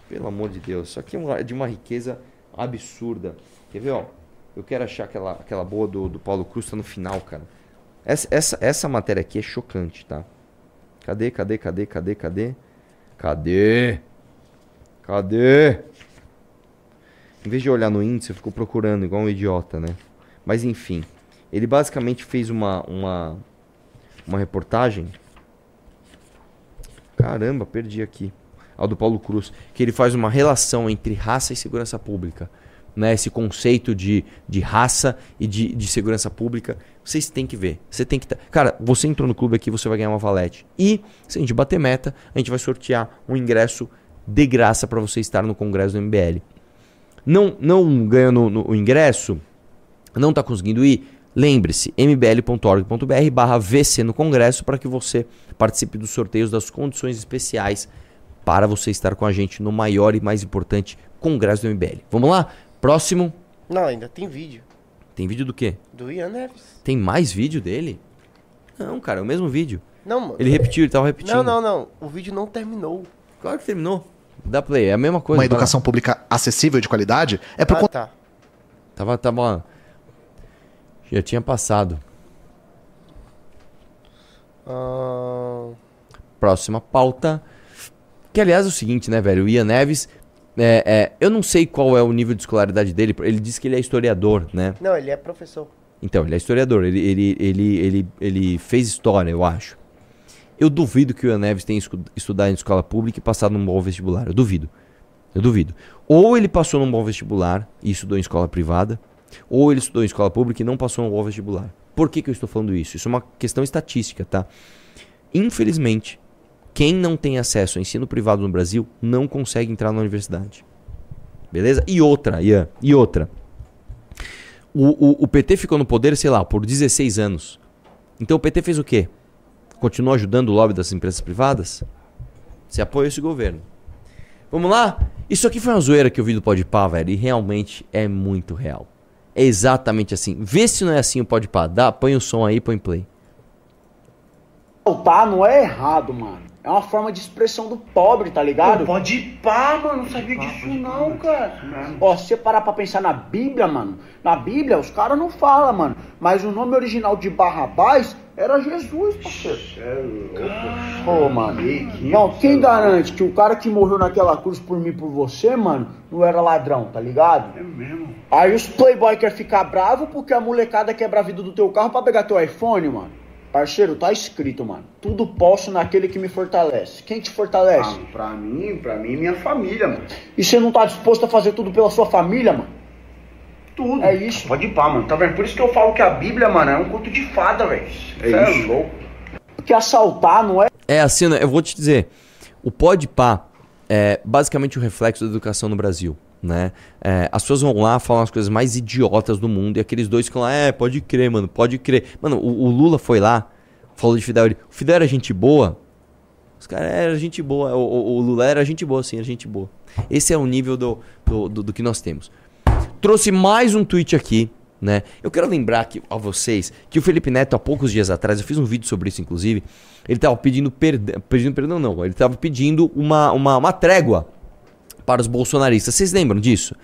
Pelo amor de Deus, isso aqui é uma- de uma riqueza absurda. Quer ver, ó? Eu quero achar aquela, aquela boa do, do Paulo Cruz, tá no final, cara. Essa, essa, essa matéria aqui é chocante, tá? Cadê, cadê, cadê, cadê, cadê? Cadê? Cadê? Em vez de olhar no índice, eu fico procurando igual um idiota, né? Mas enfim, ele basicamente fez uma uma uma reportagem. Caramba, perdi aqui. Ao do Paulo Cruz, que ele faz uma relação entre raça e segurança pública. Né, esse conceito de, de raça e de, de segurança pública. Vocês têm que ver. Você tem que. Cara, você entrou no clube aqui, você vai ganhar uma valete. E, se a gente bater meta, a gente vai sortear um ingresso de graça para você estar no congresso do MBL. Não, não ganhando no- o ingresso, não está conseguindo ir, lembre-se, mbl.org.br barra VC no Congresso para que você participe dos sorteios das condições especiais para você estar com a gente no maior e mais importante Congresso do MBL. Vamos lá? Próximo. Não, ainda tem vídeo. Tem vídeo do quê? Do Ian Neves. Tem mais vídeo dele? Não, cara, é o mesmo vídeo. Não, mano. Ele repetiu, ele tava repetindo. Não, não, não. O vídeo não terminou. Claro que terminou. Dá play, é a mesma coisa. uma educação pública acessível e de qualidade, é por Ah, conta tá. Tava, tava. Já tinha passado. Ah, Próxima pauta. Que aliás é o seguinte, né, velho? O Ian Neves. É, é, eu não sei qual é o nível de escolaridade dele. Ele disse que ele é historiador, né? não, ele é professor. Então, ele é historiador. Ele, ele, ele, ele, ele fez história, eu acho. Eu duvido que o Ian Neves tenha estudado em escola pública e passado num bom vestibular. Eu duvido. Eu duvido. Ou ele passou num bom vestibular e estudou em escola privada, ou ele estudou em escola pública e não passou num bom vestibular. Por que, que eu estou falando isso? Isso é uma questão estatística, tá? Infelizmente, quem não tem acesso ao ensino privado no Brasil não consegue entrar na universidade. Beleza? E outra, Ian, e outra. O, o, o PT ficou no poder, sei lá, por 16 anos. Então o PT fez o quê? Continuou ajudando o lobby das empresas privadas? Você apoia esse governo. Vamos lá? Isso aqui foi uma zoeira que eu vi do Podpah, velho, e realmente é muito real. É exatamente assim. Vê se não é assim o Podpah. Dá, põe o som aí, põe play. Voltar não é errado, mano. É uma forma de expressão do pobre, tá ligado? Pode ir pá, mano. Não sabia disso não, cara. Ó, se você parar pra pensar na Bíblia, mano, na Bíblia os caras não falam, mano. Mas o nome original de Barrabás era Jesus, parceiro. Pô, mano. Não, quem garante que o cara que morreu naquela cruz por mim e por você, mano, não era ladrão, tá ligado? É mesmo. Aí os playboy quer ficar bravo porque a molecada quebra a vida do teu carro pra pegar teu iPhone, mano. Parceiro, tá escrito, mano. Tudo posso naquele que me fortalece. Quem te fortalece? Ah, pra mim, pra mim, minha família, mano. E você não tá disposto a fazer tudo pela sua família, mano? Tudo. É isso. Pode ir pá, mano. Tá vendo? Por isso que eu falo que a Bíblia, mano, é um conto de fada, velho. É Cê isso. louco. Porque assaltar não é É assim, né? eu vou te dizer. O Podpah é basicamente o reflexo da educação no Brasil. Né? É, as pessoas vão lá, falam as coisas mais idiotas do mundo, e aqueles dois ficam lá, é, pode crer, mano, pode crer. Mano, o, o Lula foi lá, falou de Fidel, o Fidel era gente boa? Os caras eram gente boa, o, o- o Lula era gente boa, sim, era gente boa. Esse é o nível do, do, do- do que nós temos. Trouxe mais um tweet aqui, né? Eu quero lembrar aqui a vocês que o Felipe Neto, há poucos dias atrás, eu fiz um vídeo sobre isso, inclusive, ele tava pedindo pedindo perdão não, ele tava pedindo uma, uma, uma trégua para os bolsonaristas. Vocês lembram disso?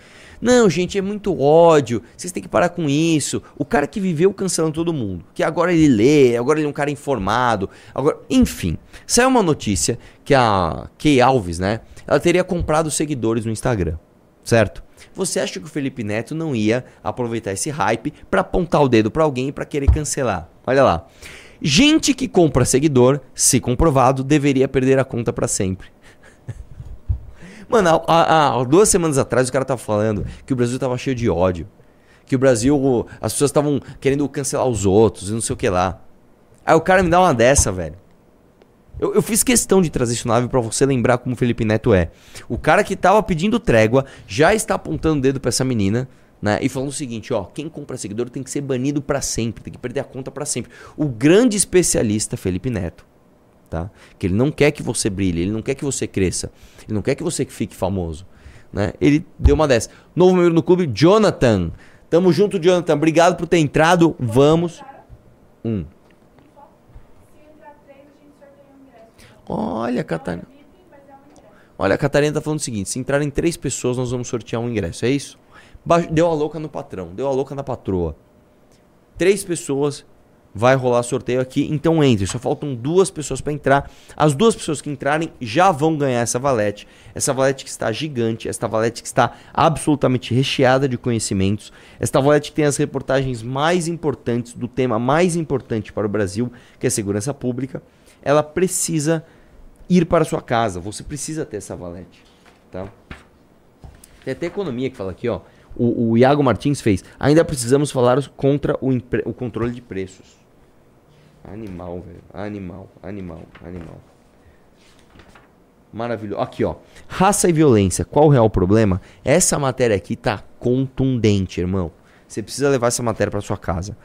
Não, gente, é muito ódio. Vocês têm que parar com isso. O cara que viveu cancelando todo mundo, que agora ele lê, agora ele é um cara informado, agora, enfim, saiu uma notícia que a Kay Alves, né? Ela teria comprado seguidores no Instagram, certo? Você acha que o Felipe Neto não ia aproveitar esse hype para apontar o dedo para alguém e para querer cancelar? Olha lá. Gente que compra seguidor, se comprovado, deveria perder a conta para sempre. Mano, há, há- duas semanas atrás o cara tava falando que o Brasil tava cheio de ódio. Que o Brasil, as pessoas estavam querendo cancelar os outros e não sei o que lá. Aí o cara me dá uma dessa, velho. Eu, eu fiz questão de trazer isso na live pra você lembrar como o Felipe Neto é. O cara que tava pedindo trégua já está apontando o dedo pra essa menina, né? E falando o seguinte, ó, quem compra seguidor tem que ser banido pra sempre, tem que perder a conta pra sempre. O grande especialista Felipe Neto, tá? Que ele não quer que você brilhe, ele não quer que você cresça, ele não quer que você fique famoso, né? Ele deu uma dessa. Novo membro no clube, Jonathan. Tamo junto, Jonathan. Obrigado por ter entrado. Vamos. Um. Olha, Catarina. Olha, a Catarina tá falando o seguinte: se entrarem três pessoas, nós vamos sortear um ingresso. É isso? Deu a louca no patrão, deu a louca na patroa. Três pessoas, vai rolar sorteio aqui, então entre. Só faltam duas pessoas para entrar. As duas pessoas que entrarem já vão ganhar essa valete. Essa valete que está gigante, esta valete que está absolutamente recheada de conhecimentos. Esta valete que tem as reportagens mais importantes do tema mais importante para o Brasil, que é segurança pública. Ela precisa ir para a sua casa. Você precisa ter essa valete, tá? Tem até economia que fala aqui, ó. O, o Iago Martins fez. Ainda precisamos falar contra o, o controle de preços. Animal, velho. Animal, animal, animal. Maravilhoso. Aqui, ó. Raça e violência. Qual o real problema? Essa matéria aqui tá contundente, irmão. Você precisa levar essa matéria para sua casa.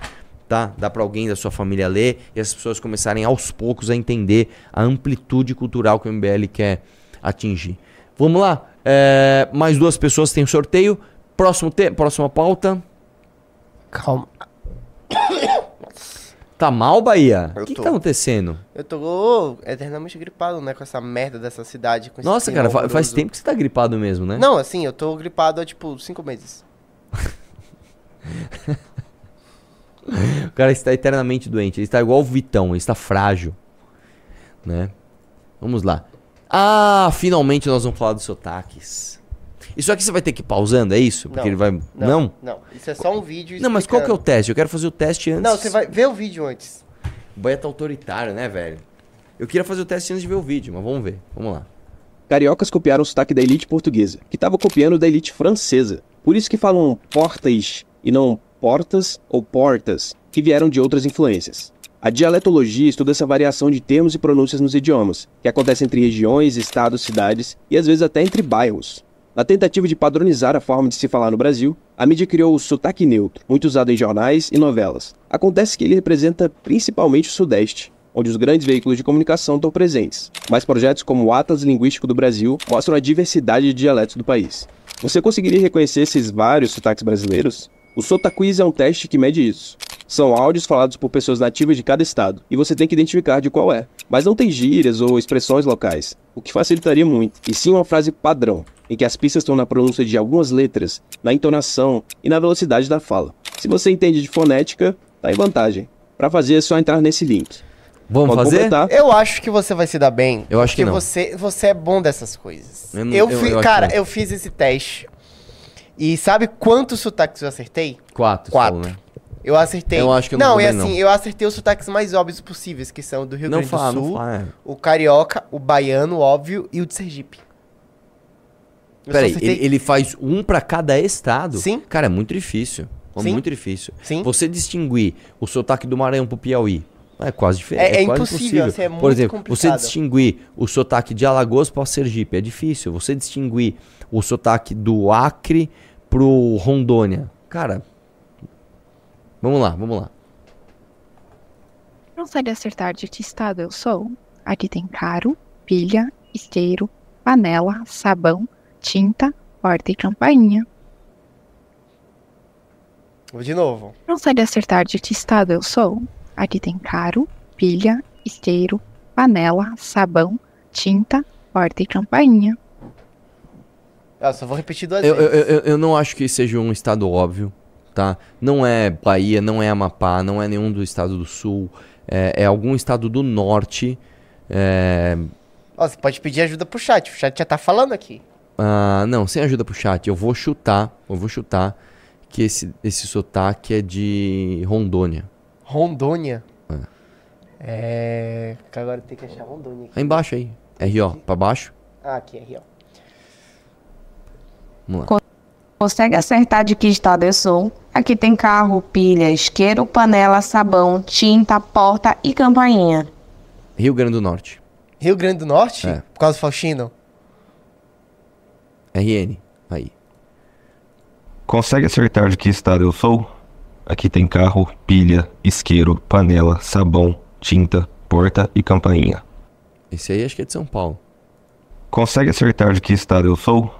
Tá? Dá para alguém da sua família ler e as pessoas começarem aos poucos a entender a amplitude cultural que o MBL quer atingir. Vamos lá. É, mais duas pessoas têm sorteio. Próximo te próxima pauta. Calma. Tá mal, Bahia? O que, que tá acontecendo? Eu tô eternamente gripado, né? Com essa merda dessa cidade. Nossa, cara, fa- faz horroroso. tempo que você tá gripado mesmo, né? Não, assim, eu tô gripado há, tipo, cinco meses. O cara está eternamente doente. Ele está igual o Vitão, ele está frágil. Né? Vamos lá. Ah, finalmente nós vamos falar dos sotaques. Isso aqui você vai ter que ir pausando, é isso? Porque Não, ele vai. Não? Não, não. Isso é só um vídeo Não, mas qual que é o explicando. teste? Eu quero fazer o teste antes. Não, você vai ver o vídeo antes. O Bahia tá autoritário, né, velho? Eu queria fazer o teste antes de ver o vídeo, mas vamos ver. Vamos lá. Cariocas copiaram o sotaque da elite portuguesa, que estava copiando da elite francesa. Por isso que falam portas e não portas ou portas, que vieram de outras influências. A dialetologia estuda essa variação de termos e pronúncias nos idiomas, que acontece entre regiões, estados, cidades e às vezes até entre bairros. Na tentativa de padronizar a forma de se falar no Brasil, a mídia criou o sotaque neutro, muito usado em jornais e novelas. Acontece que ele representa principalmente o Sudeste, onde os grandes veículos de comunicação estão presentes. Mas projetos como o Atlas Linguístico do Brasil mostram a diversidade de dialetos do país. Você conseguiria reconhecer esses vários sotaques brasileiros? O Sotaquiz é um teste que mede isso. São áudios falados por pessoas nativas de cada estado, e você tem que identificar de qual é. Mas não tem gírias ou expressões locais, o que facilitaria muito, e sim uma frase padrão, em que as pistas estão na pronúncia de algumas letras, na entonação e na velocidade da fala. Se você entende de fonética, tá em vantagem. Para fazer é só entrar nesse link. Vamos Pode fazer? completar. Eu acho que você vai se dar bem. Eu acho que porque não. Você, você é bom dessas coisas. Eu não- eu- fi- eu cara, eu fiz esse teste. E sabe quantos sotaques eu acertei? Quatro. Quatro. falou, né? Eu acertei. Eu acho que eu não Não, e assim, não. eu acertei os sotaques mais óbvios possíveis, que são do Rio Não Grande fala, do não Sul, fala. é. o carioca, o baiano, óbvio, e o de Sergipe. Peraí, acertei- ele, ele faz um pra cada estado? Sim. Cara, é muito difícil. É Sim. muito difícil. Sim. Você distinguir o sotaque do Maranhão pro Piauí é quase diferente. É- é quase impossível, assim, é Por exemplo, você complicado. distinguir o sotaque de Alagoas para Sergipe é difícil. Você distinguir o sotaque do Acre pro Rondônia. Cara, vamos lá, vamos lá. Consegue acertar de que estado eu sou? Aqui tem caro, pilha, isqueiro, panela, sabão, tinta, porta e campainha. Vou de novo. Consegue acertar de que estado eu sou? Aqui tem caro, pilha, isqueiro, panela, sabão, tinta, porta e campainha. Eu só vou repetir duas Eu, eu, vezes. eu, eu não acho que seja um estado óbvio, tá? Não é Bahia, não é Amapá, não é nenhum do estado do Sul. É, é algum estado do Norte. É, Ó, você pode pedir ajuda pro chat. O chat já tá falando aqui. Ah, não, sem ajuda pro chat. Eu vou chutar, eu vou chutar que esse, esse sotaque é de Rondônia. Rondônia. É. que Agora tem que achar Rondônia aqui. Aí embaixo aí. RO, pra baixo. Ah, aqui, ó. Vamos lá. Consegue acertar de que estado eu sou? Aqui tem carro, pilha, isqueiro, panela, sabão, tinta, porta e campainha. Rio Grande do Norte. Rio Grande do Norte? É. Por causa do Faustino? RN. Aí. Consegue acertar de que estado eu sou? Aqui tem carro, pilha, isqueiro, panela, sabão, tinta, porta e campainha. Esse aí acho que é de São Paulo. Consegue acertar de que estado eu sou?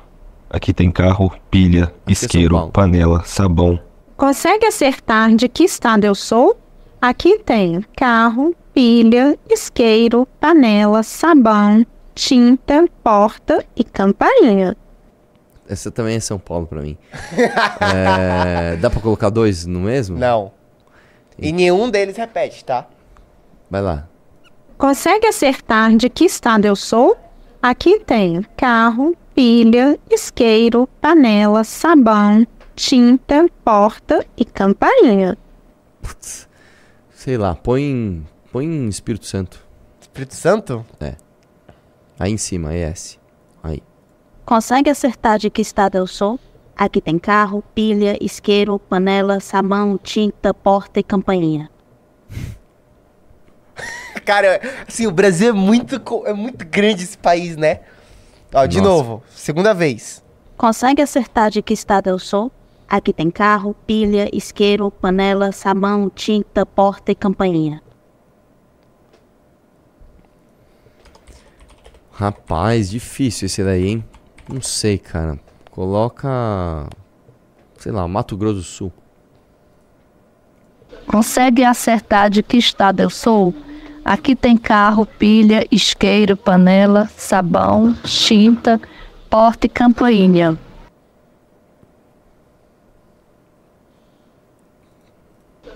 Aqui tem carro, pilha, é São isqueiro, Paulo. panela, sabão, Consegue acertar de que estado eu sou? Aqui tem carro, pilha, isqueiro, panela, sabão, tinta, porta e campainha. Essa também é São Paulo pra mim. É, dá pra colocar dois no mesmo? Não. E nenhum deles repete, tá? Vai lá. Consegue acertar de que estado eu sou? Aqui tem carro, pilha, isqueiro, panela, sabão, tinta, porta e campainha. Putz, sei lá, põe, põe em Espírito Santo. Espírito Santo? Aí em cima, ES. Aí. Consegue acertar de que estado eu sou? Aqui tem carro, pilha, isqueiro, panela, sabão, tinta, porta e campainha. Cara, assim, o Brasil é muito, é muito grande esse país, né? Ó, de Nossa. novo, segunda vez. Consegue acertar de que estado eu sou? Aqui tem carro, pilha, isqueiro, panela, sabão, tinta, porta e campainha. Rapaz, difícil esse daí, hein? Não sei, cara. Coloca. Sei lá, Mato Grosso do Sul. Consegue acertar de que estado eu sou? Aqui tem carro, pilha, isqueiro, panela, sabão, tinta, porta e campainha.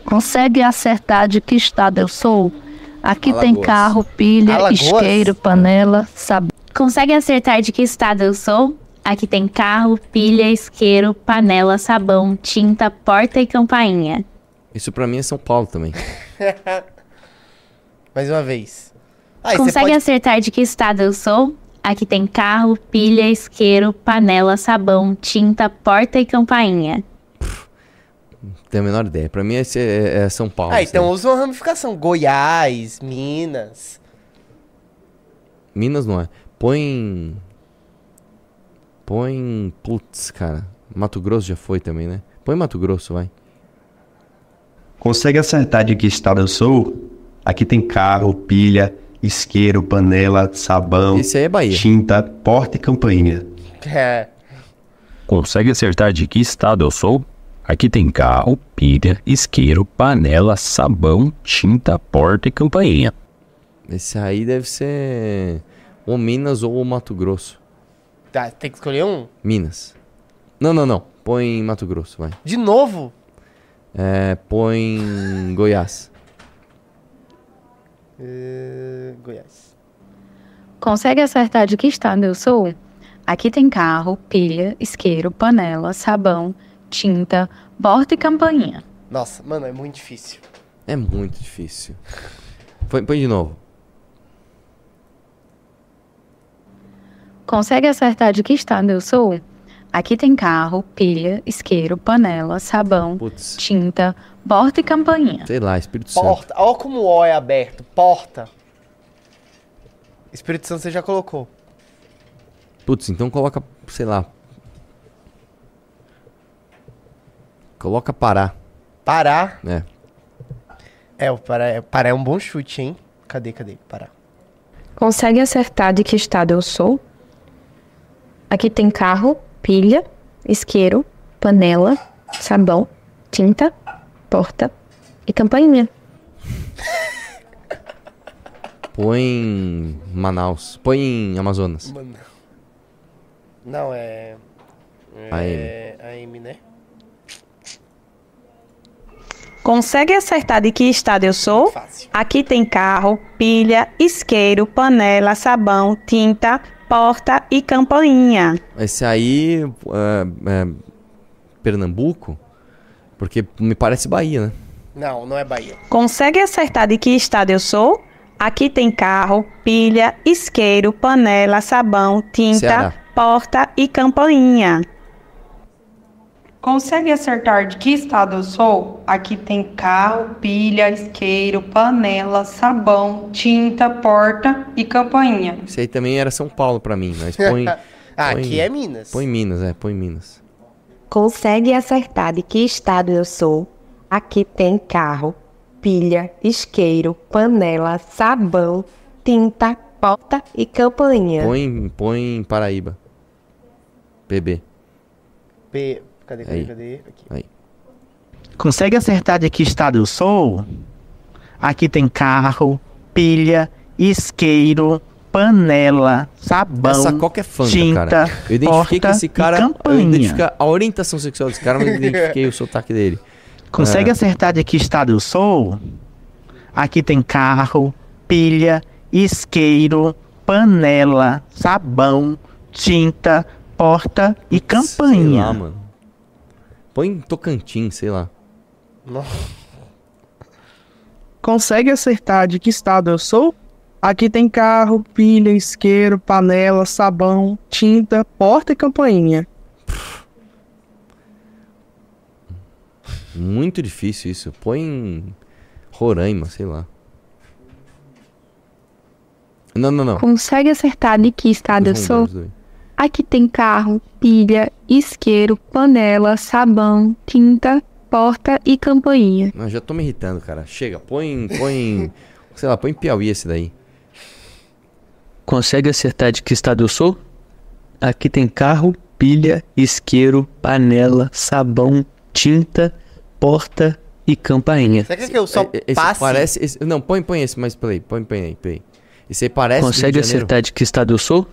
Consegue acertar de que estado eu sou? Aqui tem Alagoas. carro, pilha, Alagoas? isqueiro, panela, sabão. Consegue acertar de que estado eu sou? Aqui tem carro, pilha, isqueiro, panela, sabão, tinta, porta e campainha. Isso pra mim é São Paulo também. Mais uma vez. Ah, Consegue pode- acertar de que estado eu sou? Aqui tem carro, pilha, isqueiro, panela, sabão, tinta, porta e campainha. Tenho a menor ideia. Pra mim esse é, é São Paulo. Ah, esse então usa uma ramificação. Goiás, Minas. Minas não é. Põe. Põe. Putz, cara. Mato Grosso já foi também, né? Põe Mato Grosso, vai. Consegue acertar de que estado eu sou? Aqui tem carro, pilha, isqueiro, panela, sabão, Esse aí é Bahia. tinta, porta e campainha. É. Consegue acertar de que estado eu sou? Aqui tem carro, pilha, isqueiro, panela, sabão, tinta, porta e campainha. Esse aí deve ser. Ou Minas ou Mato Grosso. Tá, tem que escolher um. Minas. Não, não, não. Põe Mato Grosso, vai. De novo? É, põe Goiás. Eh, Goiás. Consegue acertar de que estado eu sou? Aqui tem carro, pilha, isqueiro, panela, sabão, tinta, porta e campainha. Nossa, mano, é muito difícil. É muito difícil. Põe, põe de novo. Consegue acertar de que estado eu sou? Aqui tem carro, pilha, isqueiro, panela, sabão, tinta, porta e campainha. Sei lá, Espírito Santo. Porta. Olha como o O é aberto. Porta. Espírito Santo você já colocou. Putz, então coloca, sei lá. Coloca Pará. Pará. É. É, o Pará é, Pará é um bom chute, hein? Cadê, cadê? Pará. Consegue acertar de que estado eu sou? Aqui tem carro, pilha, isqueiro, panela, sabão, tinta, porta e campainha. Põe em Manaus. Põe em Amazonas. Mano. Não, é. É. AM, né? Consegue acertar de que estado eu sou? Aqui tem carro, pilha, isqueiro, panela, sabão, tinta, porta e campainha. Esse aí. É, é, Pernambuco? Porque me parece Bahia, né? Não, não é Bahia. Consegue acertar de que estado eu sou? Aqui tem carro, pilha, isqueiro, panela, sabão, tinta, Ceará. porta e campainha. Consegue acertar de que estado eu sou? Aqui tem carro, pilha, isqueiro, panela, sabão, tinta, porta e campainha. Esse aí também era São Paulo pra mim, mas põe. Ah, põe- aqui é Minas. Põe Minas, é, põe Minas. Consegue acertar de que estado eu sou? Aqui tem carro, pilha, isqueiro, panela, sabão, tinta, porta e campainha. Põe, põe Paraíba. PB. P. Cadê, cadê, Aí. cadê? Aqui. Aí. Consegue acertar de que estado eu sou? Aqui tem carro, pilha, isqueiro, panela, sabão, Essa coca é fã, tinta, cara. Eu identifiquei que esse e cara. Eu identifiquei a orientação sexual desse cara, mas eu identifiquei o sotaque dele. Consegue É. acertar de que estado eu sou? Aqui tem carro, pilha, isqueiro, panela, sabão, tinta, porta e Sei campainha. lá, mano. Põe Tocantins, sei lá. Consegue acertar de que estado eu sou? Aqui tem carro, pilha, isqueiro, panela, sabão, tinta, porta e campainha. Muito difícil isso. Põe Roraima, sei lá. Não, não, não. Consegue acertar de que estado eu sou? dois. Aqui tem carro, pilha, isqueiro, panela, sabão, tinta, porta e campainha. Não, já tô me irritando, cara. Chega, põe. põe sei lá, põe Piauí esse daí. Consegue acertar de que estado eu sou? Aqui tem carro, pilha, isqueiro, panela, sabão, tinta, porta e campainha. Quer que eu só É, Esse passe? parece. esse- não, põe, põe esse mais play. Põe, põe aí, põe aí. Esse aí parece. Consegue acertar de que estado eu sou?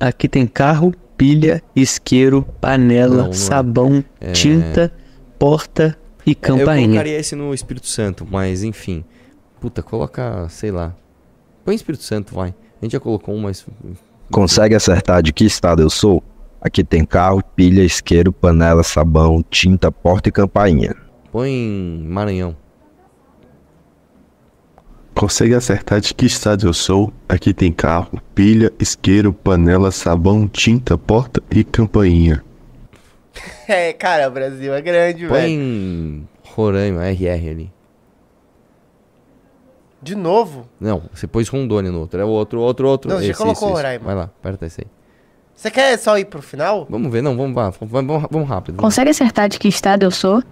Aqui tem carro, pilha, isqueiro, panela, Não, é. sabão, É. tinta, porta e Eu campainha. colocaria esse no Espírito Santo, mas enfim. Puta, coloca, sei lá. Põe Espírito Santo, vai. A gente já colocou um, mas. Consegue acertar de que estado eu sou? Aqui tem carro, pilha, isqueiro, panela, sabão, tinta, porta e campainha. Põe Maranhão. Consegue acertar de que estado eu sou? Aqui tem carro, pilha, isqueiro, panela, sabão, tinta, porta e campainha. É, cara, o Brasil é grande, velho. Põe Roraima, RR ali. De novo? Não, você pôs Rondônia no outro. É o outro, outro, outro. Não, você já Esse, colocou esse, esse. Roraima. Vai lá, aperta esse aí. Você quer só ir pro final? Vamos ver, não, vamos, vamos, vamos, vamos rápido. vamos. Consegue acertar de que estado eu sou?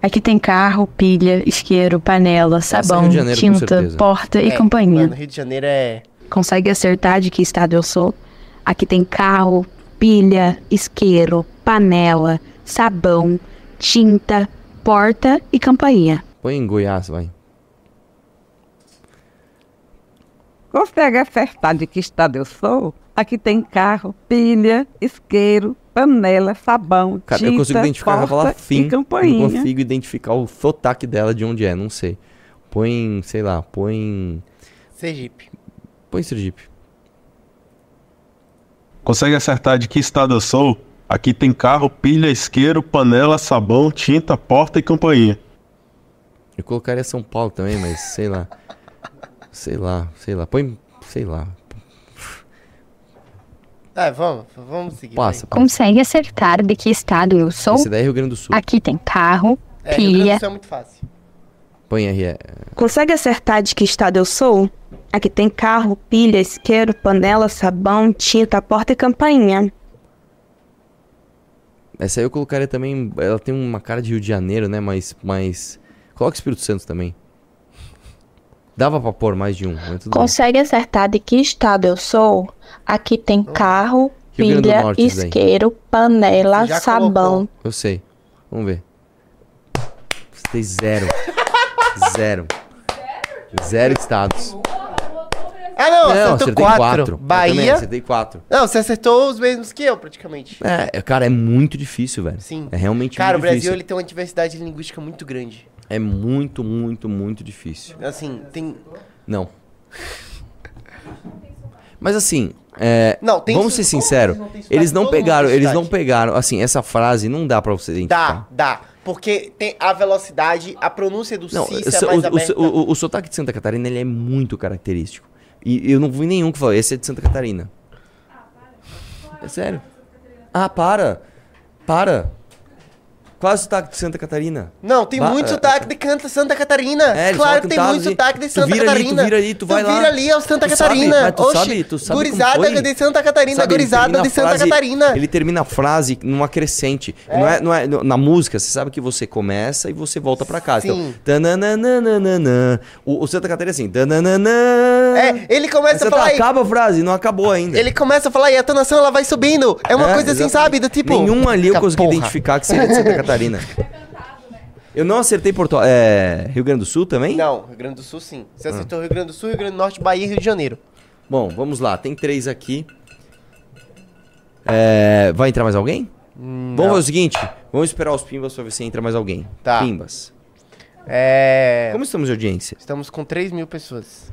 Aqui tem carro, pilha, isqueiro, panela, sabão, Rio de Janeiro, tinta, porta e É, campainha. Mano, Rio de Janeiro é. Consegue acertar de que estado eu sou? Aqui tem carro, pilha, isqueiro, panela, sabão, tinta, porta e campainha. Põe em Goiás, vai. Consegue acertar de que estado eu sou? Aqui tem carro, pilha, isqueiro, panela, sabão, Cara, tinta, eu consigo identificar ela porta falar fim. e Não campainha. consigo identificar o sotaque dela de onde é, não sei. Põe, sei lá, põe. Sergipe. Põe Sergipe. Consegue acertar de que estado eu sou? Aqui tem carro, pilha, isqueiro, panela, sabão, tinta, porta e campainha. Eu colocaria São Paulo também, mas sei lá. Sei lá, sei lá. Põe, sei lá. Tá, vamos, vamos seguir. Passa, passa. Consegue acertar de que estado eu sou? Esse daí é Rio Grande do Sul. Aqui tem carro, É, Rio Grande pilha. do Sul é muito fácil. Põe RE. Consegue acertar de que estado eu sou? Aqui tem carro, pilha, isqueiro, panela, sabão, tinta, porta e campainha. Essa aí eu colocaria também. Ela tem uma cara de Rio de Janeiro, né? Mas. mas... Coloca Espírito Santo também. Dava pra pôr mais de um. Mas tudo bem. Consegue acertar de que estado eu sou? Aqui tem carro, Rio pilha, Norte, isso daí. isqueiro, panela, Já sabão. Eu sei. Vamos ver. Você tem zero. zero. Zero estados. Ah, não, Não, acertou acertei quatro. quatro. Eu também Bahia. acertei quatro. Não, você acertou os mesmos que eu, praticamente. É, cara, é muito difícil, velho. Sim. É realmente Cara, o muito Brasil difícil. ele tem uma diversidade linguística muito grande. É muito, muito, muito difícil. Assim, tem. Não. Mas assim, é, Não, tem vamos ser sinceros. eles não pegaram, eles não pegaram, assim, essa frase não dá pra você identificar. Dá, dá. Porque tem a velocidade, a pronúncia do Não, cis é mais o, aberta. o, o, o sotaque de Santa Catarina ele é muito característico. E eu não vi nenhum que falou, esse é de Santa Catarina. É sério. Ah, para. Para. Qual é o sotaque de Santa Catarina? Não, tem Ba- muito é, sotaque de canta Santa Catarina. É, claro que tem muito e- sotaque de tu Santa vira ali, tu Catarina. vira ali, tu vai lá. vira ali, é o Santa Tu sabe, Catarina. mas tu Oxi, sabe- tu sabe como gurizada foi? de Santa Catarina, Sabe, gurizada de Santa frase- Catarina. Ele termina a frase numa crescente. É. Não é, não é, na música, você sabe que você começa e você volta pra casa. Sim. Então, tananana. o, o Santa Catarina é assim. tananana. É, ele começa a falar tá, aí- acaba a frase, não acabou ainda. Ele começa a falar e a tonação ela vai subindo. É uma É, coisa assim, sabe? Do tipo. Nenhum ali eu consegui identificar que seria de Santa Catarina. Eu não acertei Porto é, Rio Grande do Sul também? Não, Rio Grande do Sul sim. Você Ah. acertou Rio Grande do Sul, Rio Grande do Norte, Bahia e Rio de Janeiro. Bom, vamos lá. Tem três aqui. É, vai entrar mais alguém? Hum, vamos não. fazer o seguinte. Vamos esperar os pimbas pra ver se entra mais alguém. Tá. Pimbas. É. Como estamos de audiência? Estamos com 3 mil pessoas.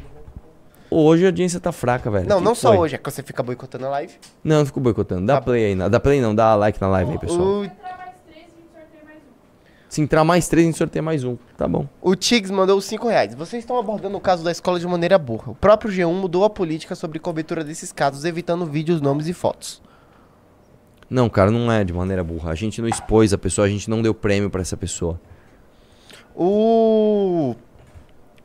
Hoje a audiência tá fraca, velho. Não, Que não que só foi? hoje, é que você fica boicotando a live. Não, não fico boicotando. Dá play aí. Dá play não, dá like na live aí, pessoal. O, Se entrar mais três, a gente sorteia mais um. Tá bom. o Tiggs mandou 5 reais. Vocês estão abordando o caso da escola de maneira burra. O próprio G1 mudou a política sobre cobertura desses casos, evitando vídeos, nomes e fotos. Não, cara, não é de maneira burra. A gente não expôs a pessoa, a gente não deu prêmio pra essa pessoa. O.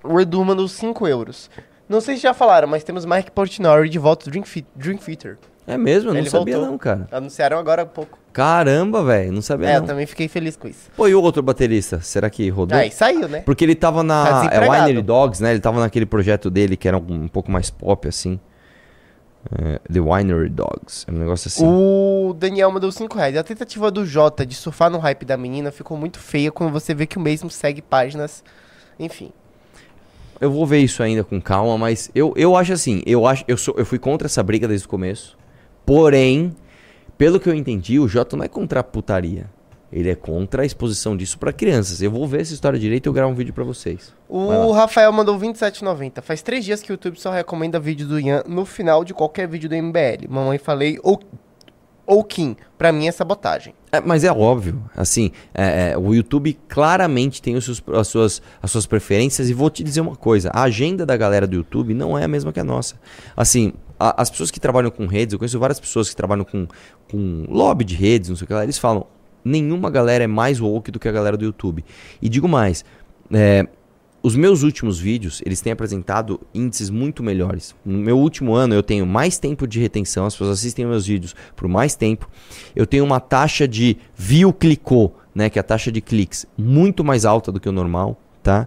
O Edu mandou 5 euros. Não sei se já falaram, mas temos Mike Portnoy de volta do Dream, Fit- Dream Theater. É mesmo? Eu não Ele sabia voltou. não, cara. Anunciaram agora há pouco. Caramba, velho. Não sabia É, eu não. também fiquei feliz com isso. Pô, e o outro baterista? Será que rodou? Aí, saiu, né? Porque ele tava Tá na é, desempregado. Winery Dogs, né? Ele tava naquele projeto dele que era um, um pouco mais pop, assim. É, The Winery Dogs. É um negócio assim. O Daniel mandou 5 reais. A tentativa do Jota de surfar no hype da menina ficou muito feia quando você vê que o mesmo segue páginas. Enfim. Eu vou ver isso ainda com calma, mas eu, eu acho assim, eu acho eu, sou, eu fui contra essa briga desde o começo. Porém, pelo que eu entendi, o Jota não é contra a putaria. Ele é contra a exposição disso pra crianças. Eu vou ver essa história direito e eu gravo um vídeo pra vocês. O Rafael mandou 27,90. Faz três dias que o YouTube só recomenda vídeo do Ian no final de qualquer vídeo do MBL. Mamãe falei ou, ou Kim. Pra mim é sabotagem. É, mas é óbvio, assim, é, é, o YouTube claramente tem os seus- as, suas, as suas preferências e vou te dizer uma coisa, a agenda da galera do YouTube não é a mesma que a nossa. Assim, a- as pessoas que trabalham com redes, eu conheço várias pessoas que trabalham com, com lobby de redes, não sei o que lá, eles falam, nenhuma galera é mais woke do que a galera do YouTube. E digo mais, é, os meus últimos vídeos, eles têm apresentado índices muito melhores. No meu último ano, eu tenho mais tempo de retenção, as pessoas assistem meus vídeos por mais tempo. Eu tenho uma taxa de view clicou, né, que é a taxa de cliques, muito mais alta do que o normal, tá?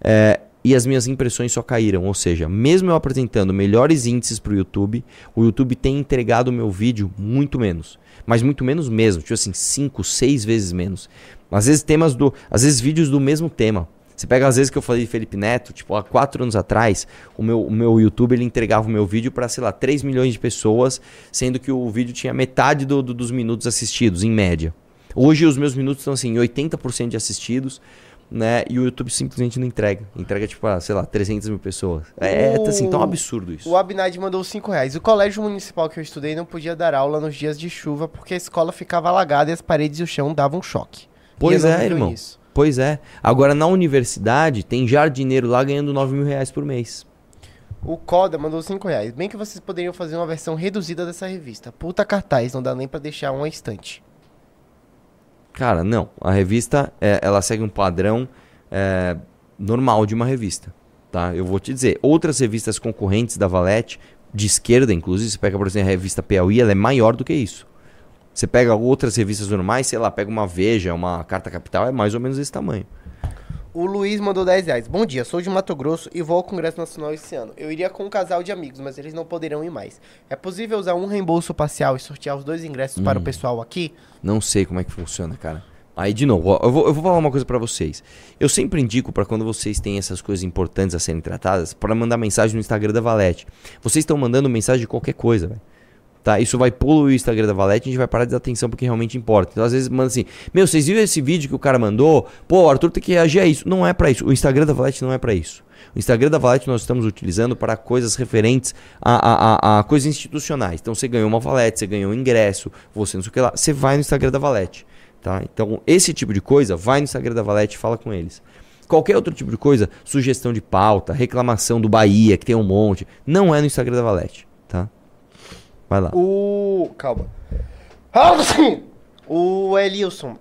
É, e as minhas impressões só caíram, ou seja, mesmo eu apresentando melhores índices para o YouTube, o YouTube tem entregado o meu vídeo muito menos. Mas muito menos mesmo, tipo assim, 5, 6 vezes menos. Às vezes temas do. Às vezes vídeos do mesmo tema. Você pega às vezes que eu falei de Felipe Neto, tipo, há quatro anos atrás, o meu, o meu YouTube ele entregava o meu vídeo para, sei lá, 3 milhões de pessoas, sendo que o vídeo tinha metade do- do- dos minutos assistidos, em média. Hoje os meus minutos estão assim, 80% de assistidos, né? E o YouTube simplesmente não entrega. Entrega, tipo, a, sei lá, 300 mil pessoas. É, tá assim, tão absurdo isso. O Abnad mandou 5 reais. O colégio municipal que eu estudei não podia dar aula nos dias de chuva porque a escola ficava alagada e as paredes e o chão davam choque. Pois é, irmão. isso. Pois é. Agora na universidade tem jardineiro lá ganhando 9 mil reais por mês. O Coda mandou 5 reais. Bem que vocês poderiam fazer uma versão reduzida dessa revista. Puta cartaz, não dá nem pra deixar uma estante. Cara, não. A revista, é, ela segue um padrão é, normal de uma revista. Tá? Eu vou te dizer, outras revistas concorrentes da Valete, de esquerda inclusive, você pega, por exemplo, a revista Piauí, ela é maior do que isso. Você pega outras revistas normais, sei lá, pega uma Veja, uma Carta Capital, é mais ou menos esse tamanho. O Luiz mandou 10 reais. Bom dia, sou de Mato Grosso e vou ao Congresso Nacional esse ano. Eu iria com um casal de amigos, mas eles não poderão ir mais. É possível usar um reembolso parcial e sortear os dois ingressos para o Hum. pessoal aqui? Não sei como é que funciona, cara. Aí, de novo, eu vou, eu vou falar uma coisa pra vocês. Eu sempre indico pra quando vocês têm essas coisas importantes a serem tratadas, pra mandar mensagem no Instagram da Valete. Vocês estão mandando mensagem de qualquer coisa, velho. Tá? Isso vai poluir o Instagram da Valete a gente vai parar de dar atenção porque realmente importa. Então, às vezes, manda assim: Meu, vocês viram esse vídeo que o cara mandou? Pô, Arthur tem que reagir a isso. Não é pra isso. O Instagram da Valete não é pra isso. O Instagram da Valete nós estamos utilizando para coisas referentes a, a, a, a coisas institucionais. Então, você ganhou uma Valete, você ganhou um ingresso, você não sei o que lá. Você vai no Instagram da Valete. Tá? Então, esse tipo de coisa, vai no Instagram da Valete e fala com eles. Qualquer outro tipo de coisa, sugestão de pauta, reclamação do Bahia, que tem um monte, não é no Instagram da Valete, tá? Vai lá. O. Calma. Ah, sim! O Elilson.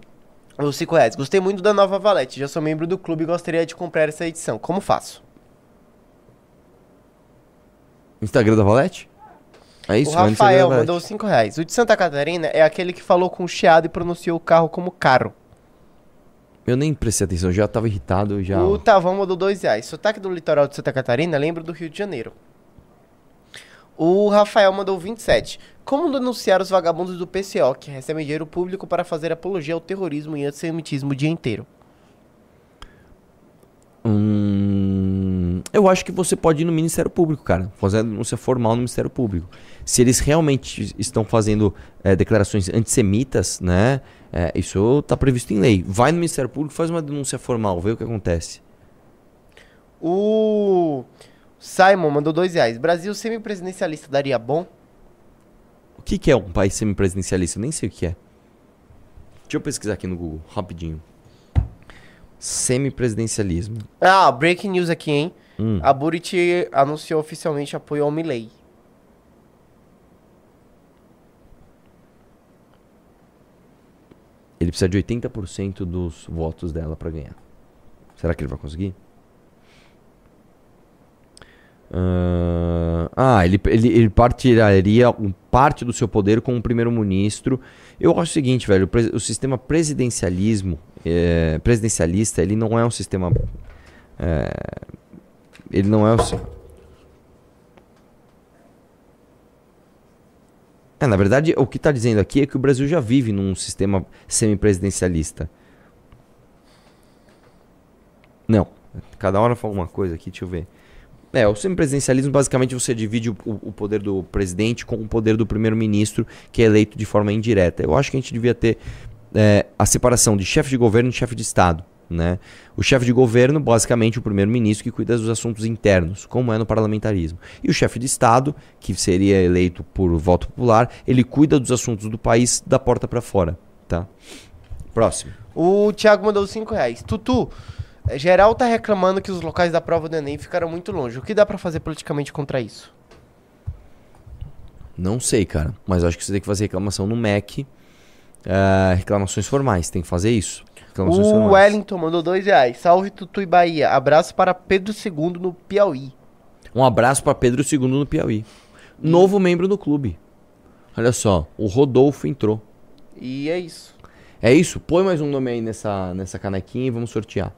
Os 5 reais. Gostei muito da nova Valete. Já sou membro do clube e gostaria de comprar essa edição. Como faço? Instagram da Valete? É isso? o Instagram da Rafael Valete. mandou 5 reais. O de Santa Catarina é aquele que falou com chiado e pronunciou o carro como carro. Eu nem prestei atenção, eu já tava irritado, já... O Tavão mandou 2 reais. Sotaque do litoral de Santa Catarina lembra do Rio de Janeiro. O Rafael mandou 27. Como denunciar os vagabundos do PCO que recebem dinheiro público para fazer apologia ao terrorismo e antissemitismo o dia inteiro? Hum, eu acho que você pode ir no Ministério Público, cara. Fazer a denúncia formal no Ministério Público. Se eles realmente estão fazendo é, declarações antissemitas, né? é, isso tá previsto em lei. Vai no Ministério Público, faz uma denúncia formal, vê o que acontece. O Simon mandou 2 reais. Brasil semipresidencialista daria bom? O que, que é um país semipresidencialista? Eu nem sei o que é. Deixa eu pesquisar aqui no Google, rapidinho. Semipresidencialismo. Ah, breaking news aqui, hein? Hum. A Buriti anunciou oficialmente apoio ao Milley. Ele precisa de 80% dos votos dela pra ganhar. Será que ele vai conseguir? Ah, ah, ele, ele, ele partilharia um parte do seu poder com o primeiro-ministro. Eu acho o seguinte, velho, o, o sistema presidencialismo, é, presidencialista, ele não é um sistema, é, ele não é o É, na verdade, o que está dizendo aqui é que o Brasil já vive num sistema semipresidencialista. Não, cada hora fala uma coisa aqui, deixa eu ver. É, o semipresidencialismo, basicamente, você divide o, o poder do presidente com o poder do primeiro-ministro, que é eleito de forma indireta. Eu acho que a gente devia ter é, a separação de chefe de governo e chefe de Estado. Né? O chefe de governo, basicamente, o primeiro-ministro que cuida dos assuntos internos, como é no parlamentarismo. E o chefe de Estado, que seria eleito por voto popular, ele cuida dos assuntos do país da porta para fora. Tá? Próximo. O Thiago mandou 5 reais. Tutu, geral tá reclamando que os locais da prova do Enem ficaram muito longe. O que dá pra fazer politicamente contra isso? Não sei, cara. Mas acho que você tem que fazer reclamação no MEC. ah, reclamações formais, tem que fazer isso. Reclamações O formais. Wellington mandou 2 reais. Salve Tutu e Bahia. Abraço para Pedro II no Piauí. Um abraço para Pedro II no Piauí. Novo membro do clube. Olha só, o Rodolfo entrou. E é isso. É isso? Põe mais um nome aí nessa, nessa canequinha e vamos sortear.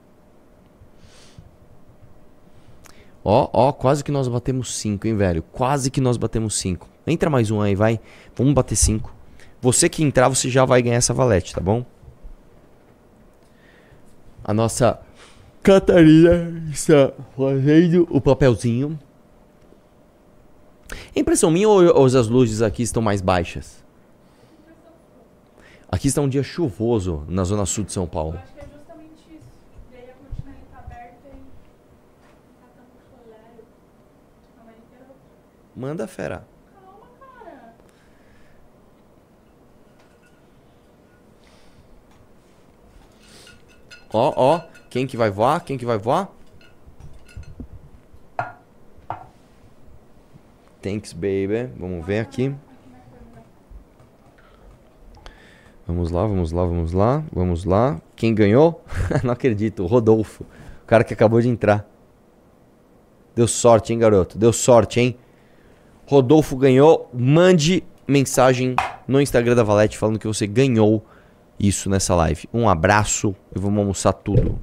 Ó, ó, quase que nós batemos 5, hein, velho? Quase que nós batemos 5. Entra mais um aí, vai. Vamos bater 5. Você que entrar, você já vai ganhar essa valete, tá bom? A nossa Catarina está fazendo o papelzinho. É impressão minha ou, ou as luzes aqui estão mais baixas? Aqui está um dia chuvoso na zona sul de São Paulo. Manda fera. Ó, ó. Quem que vai voar? Quem que vai voar? Thanks, baby. Vamos ver aqui. Vamos lá, vamos lá, vamos lá, vamos lá. Quem ganhou? Não acredito, o Rodolfo. O cara que acabou de entrar. Deu sorte, hein, garoto? Deu sorte, hein? Rodolfo ganhou. Mande mensagem no Instagram da Valete falando que você ganhou isso nessa live. Um abraço e vamos almoçar tudo.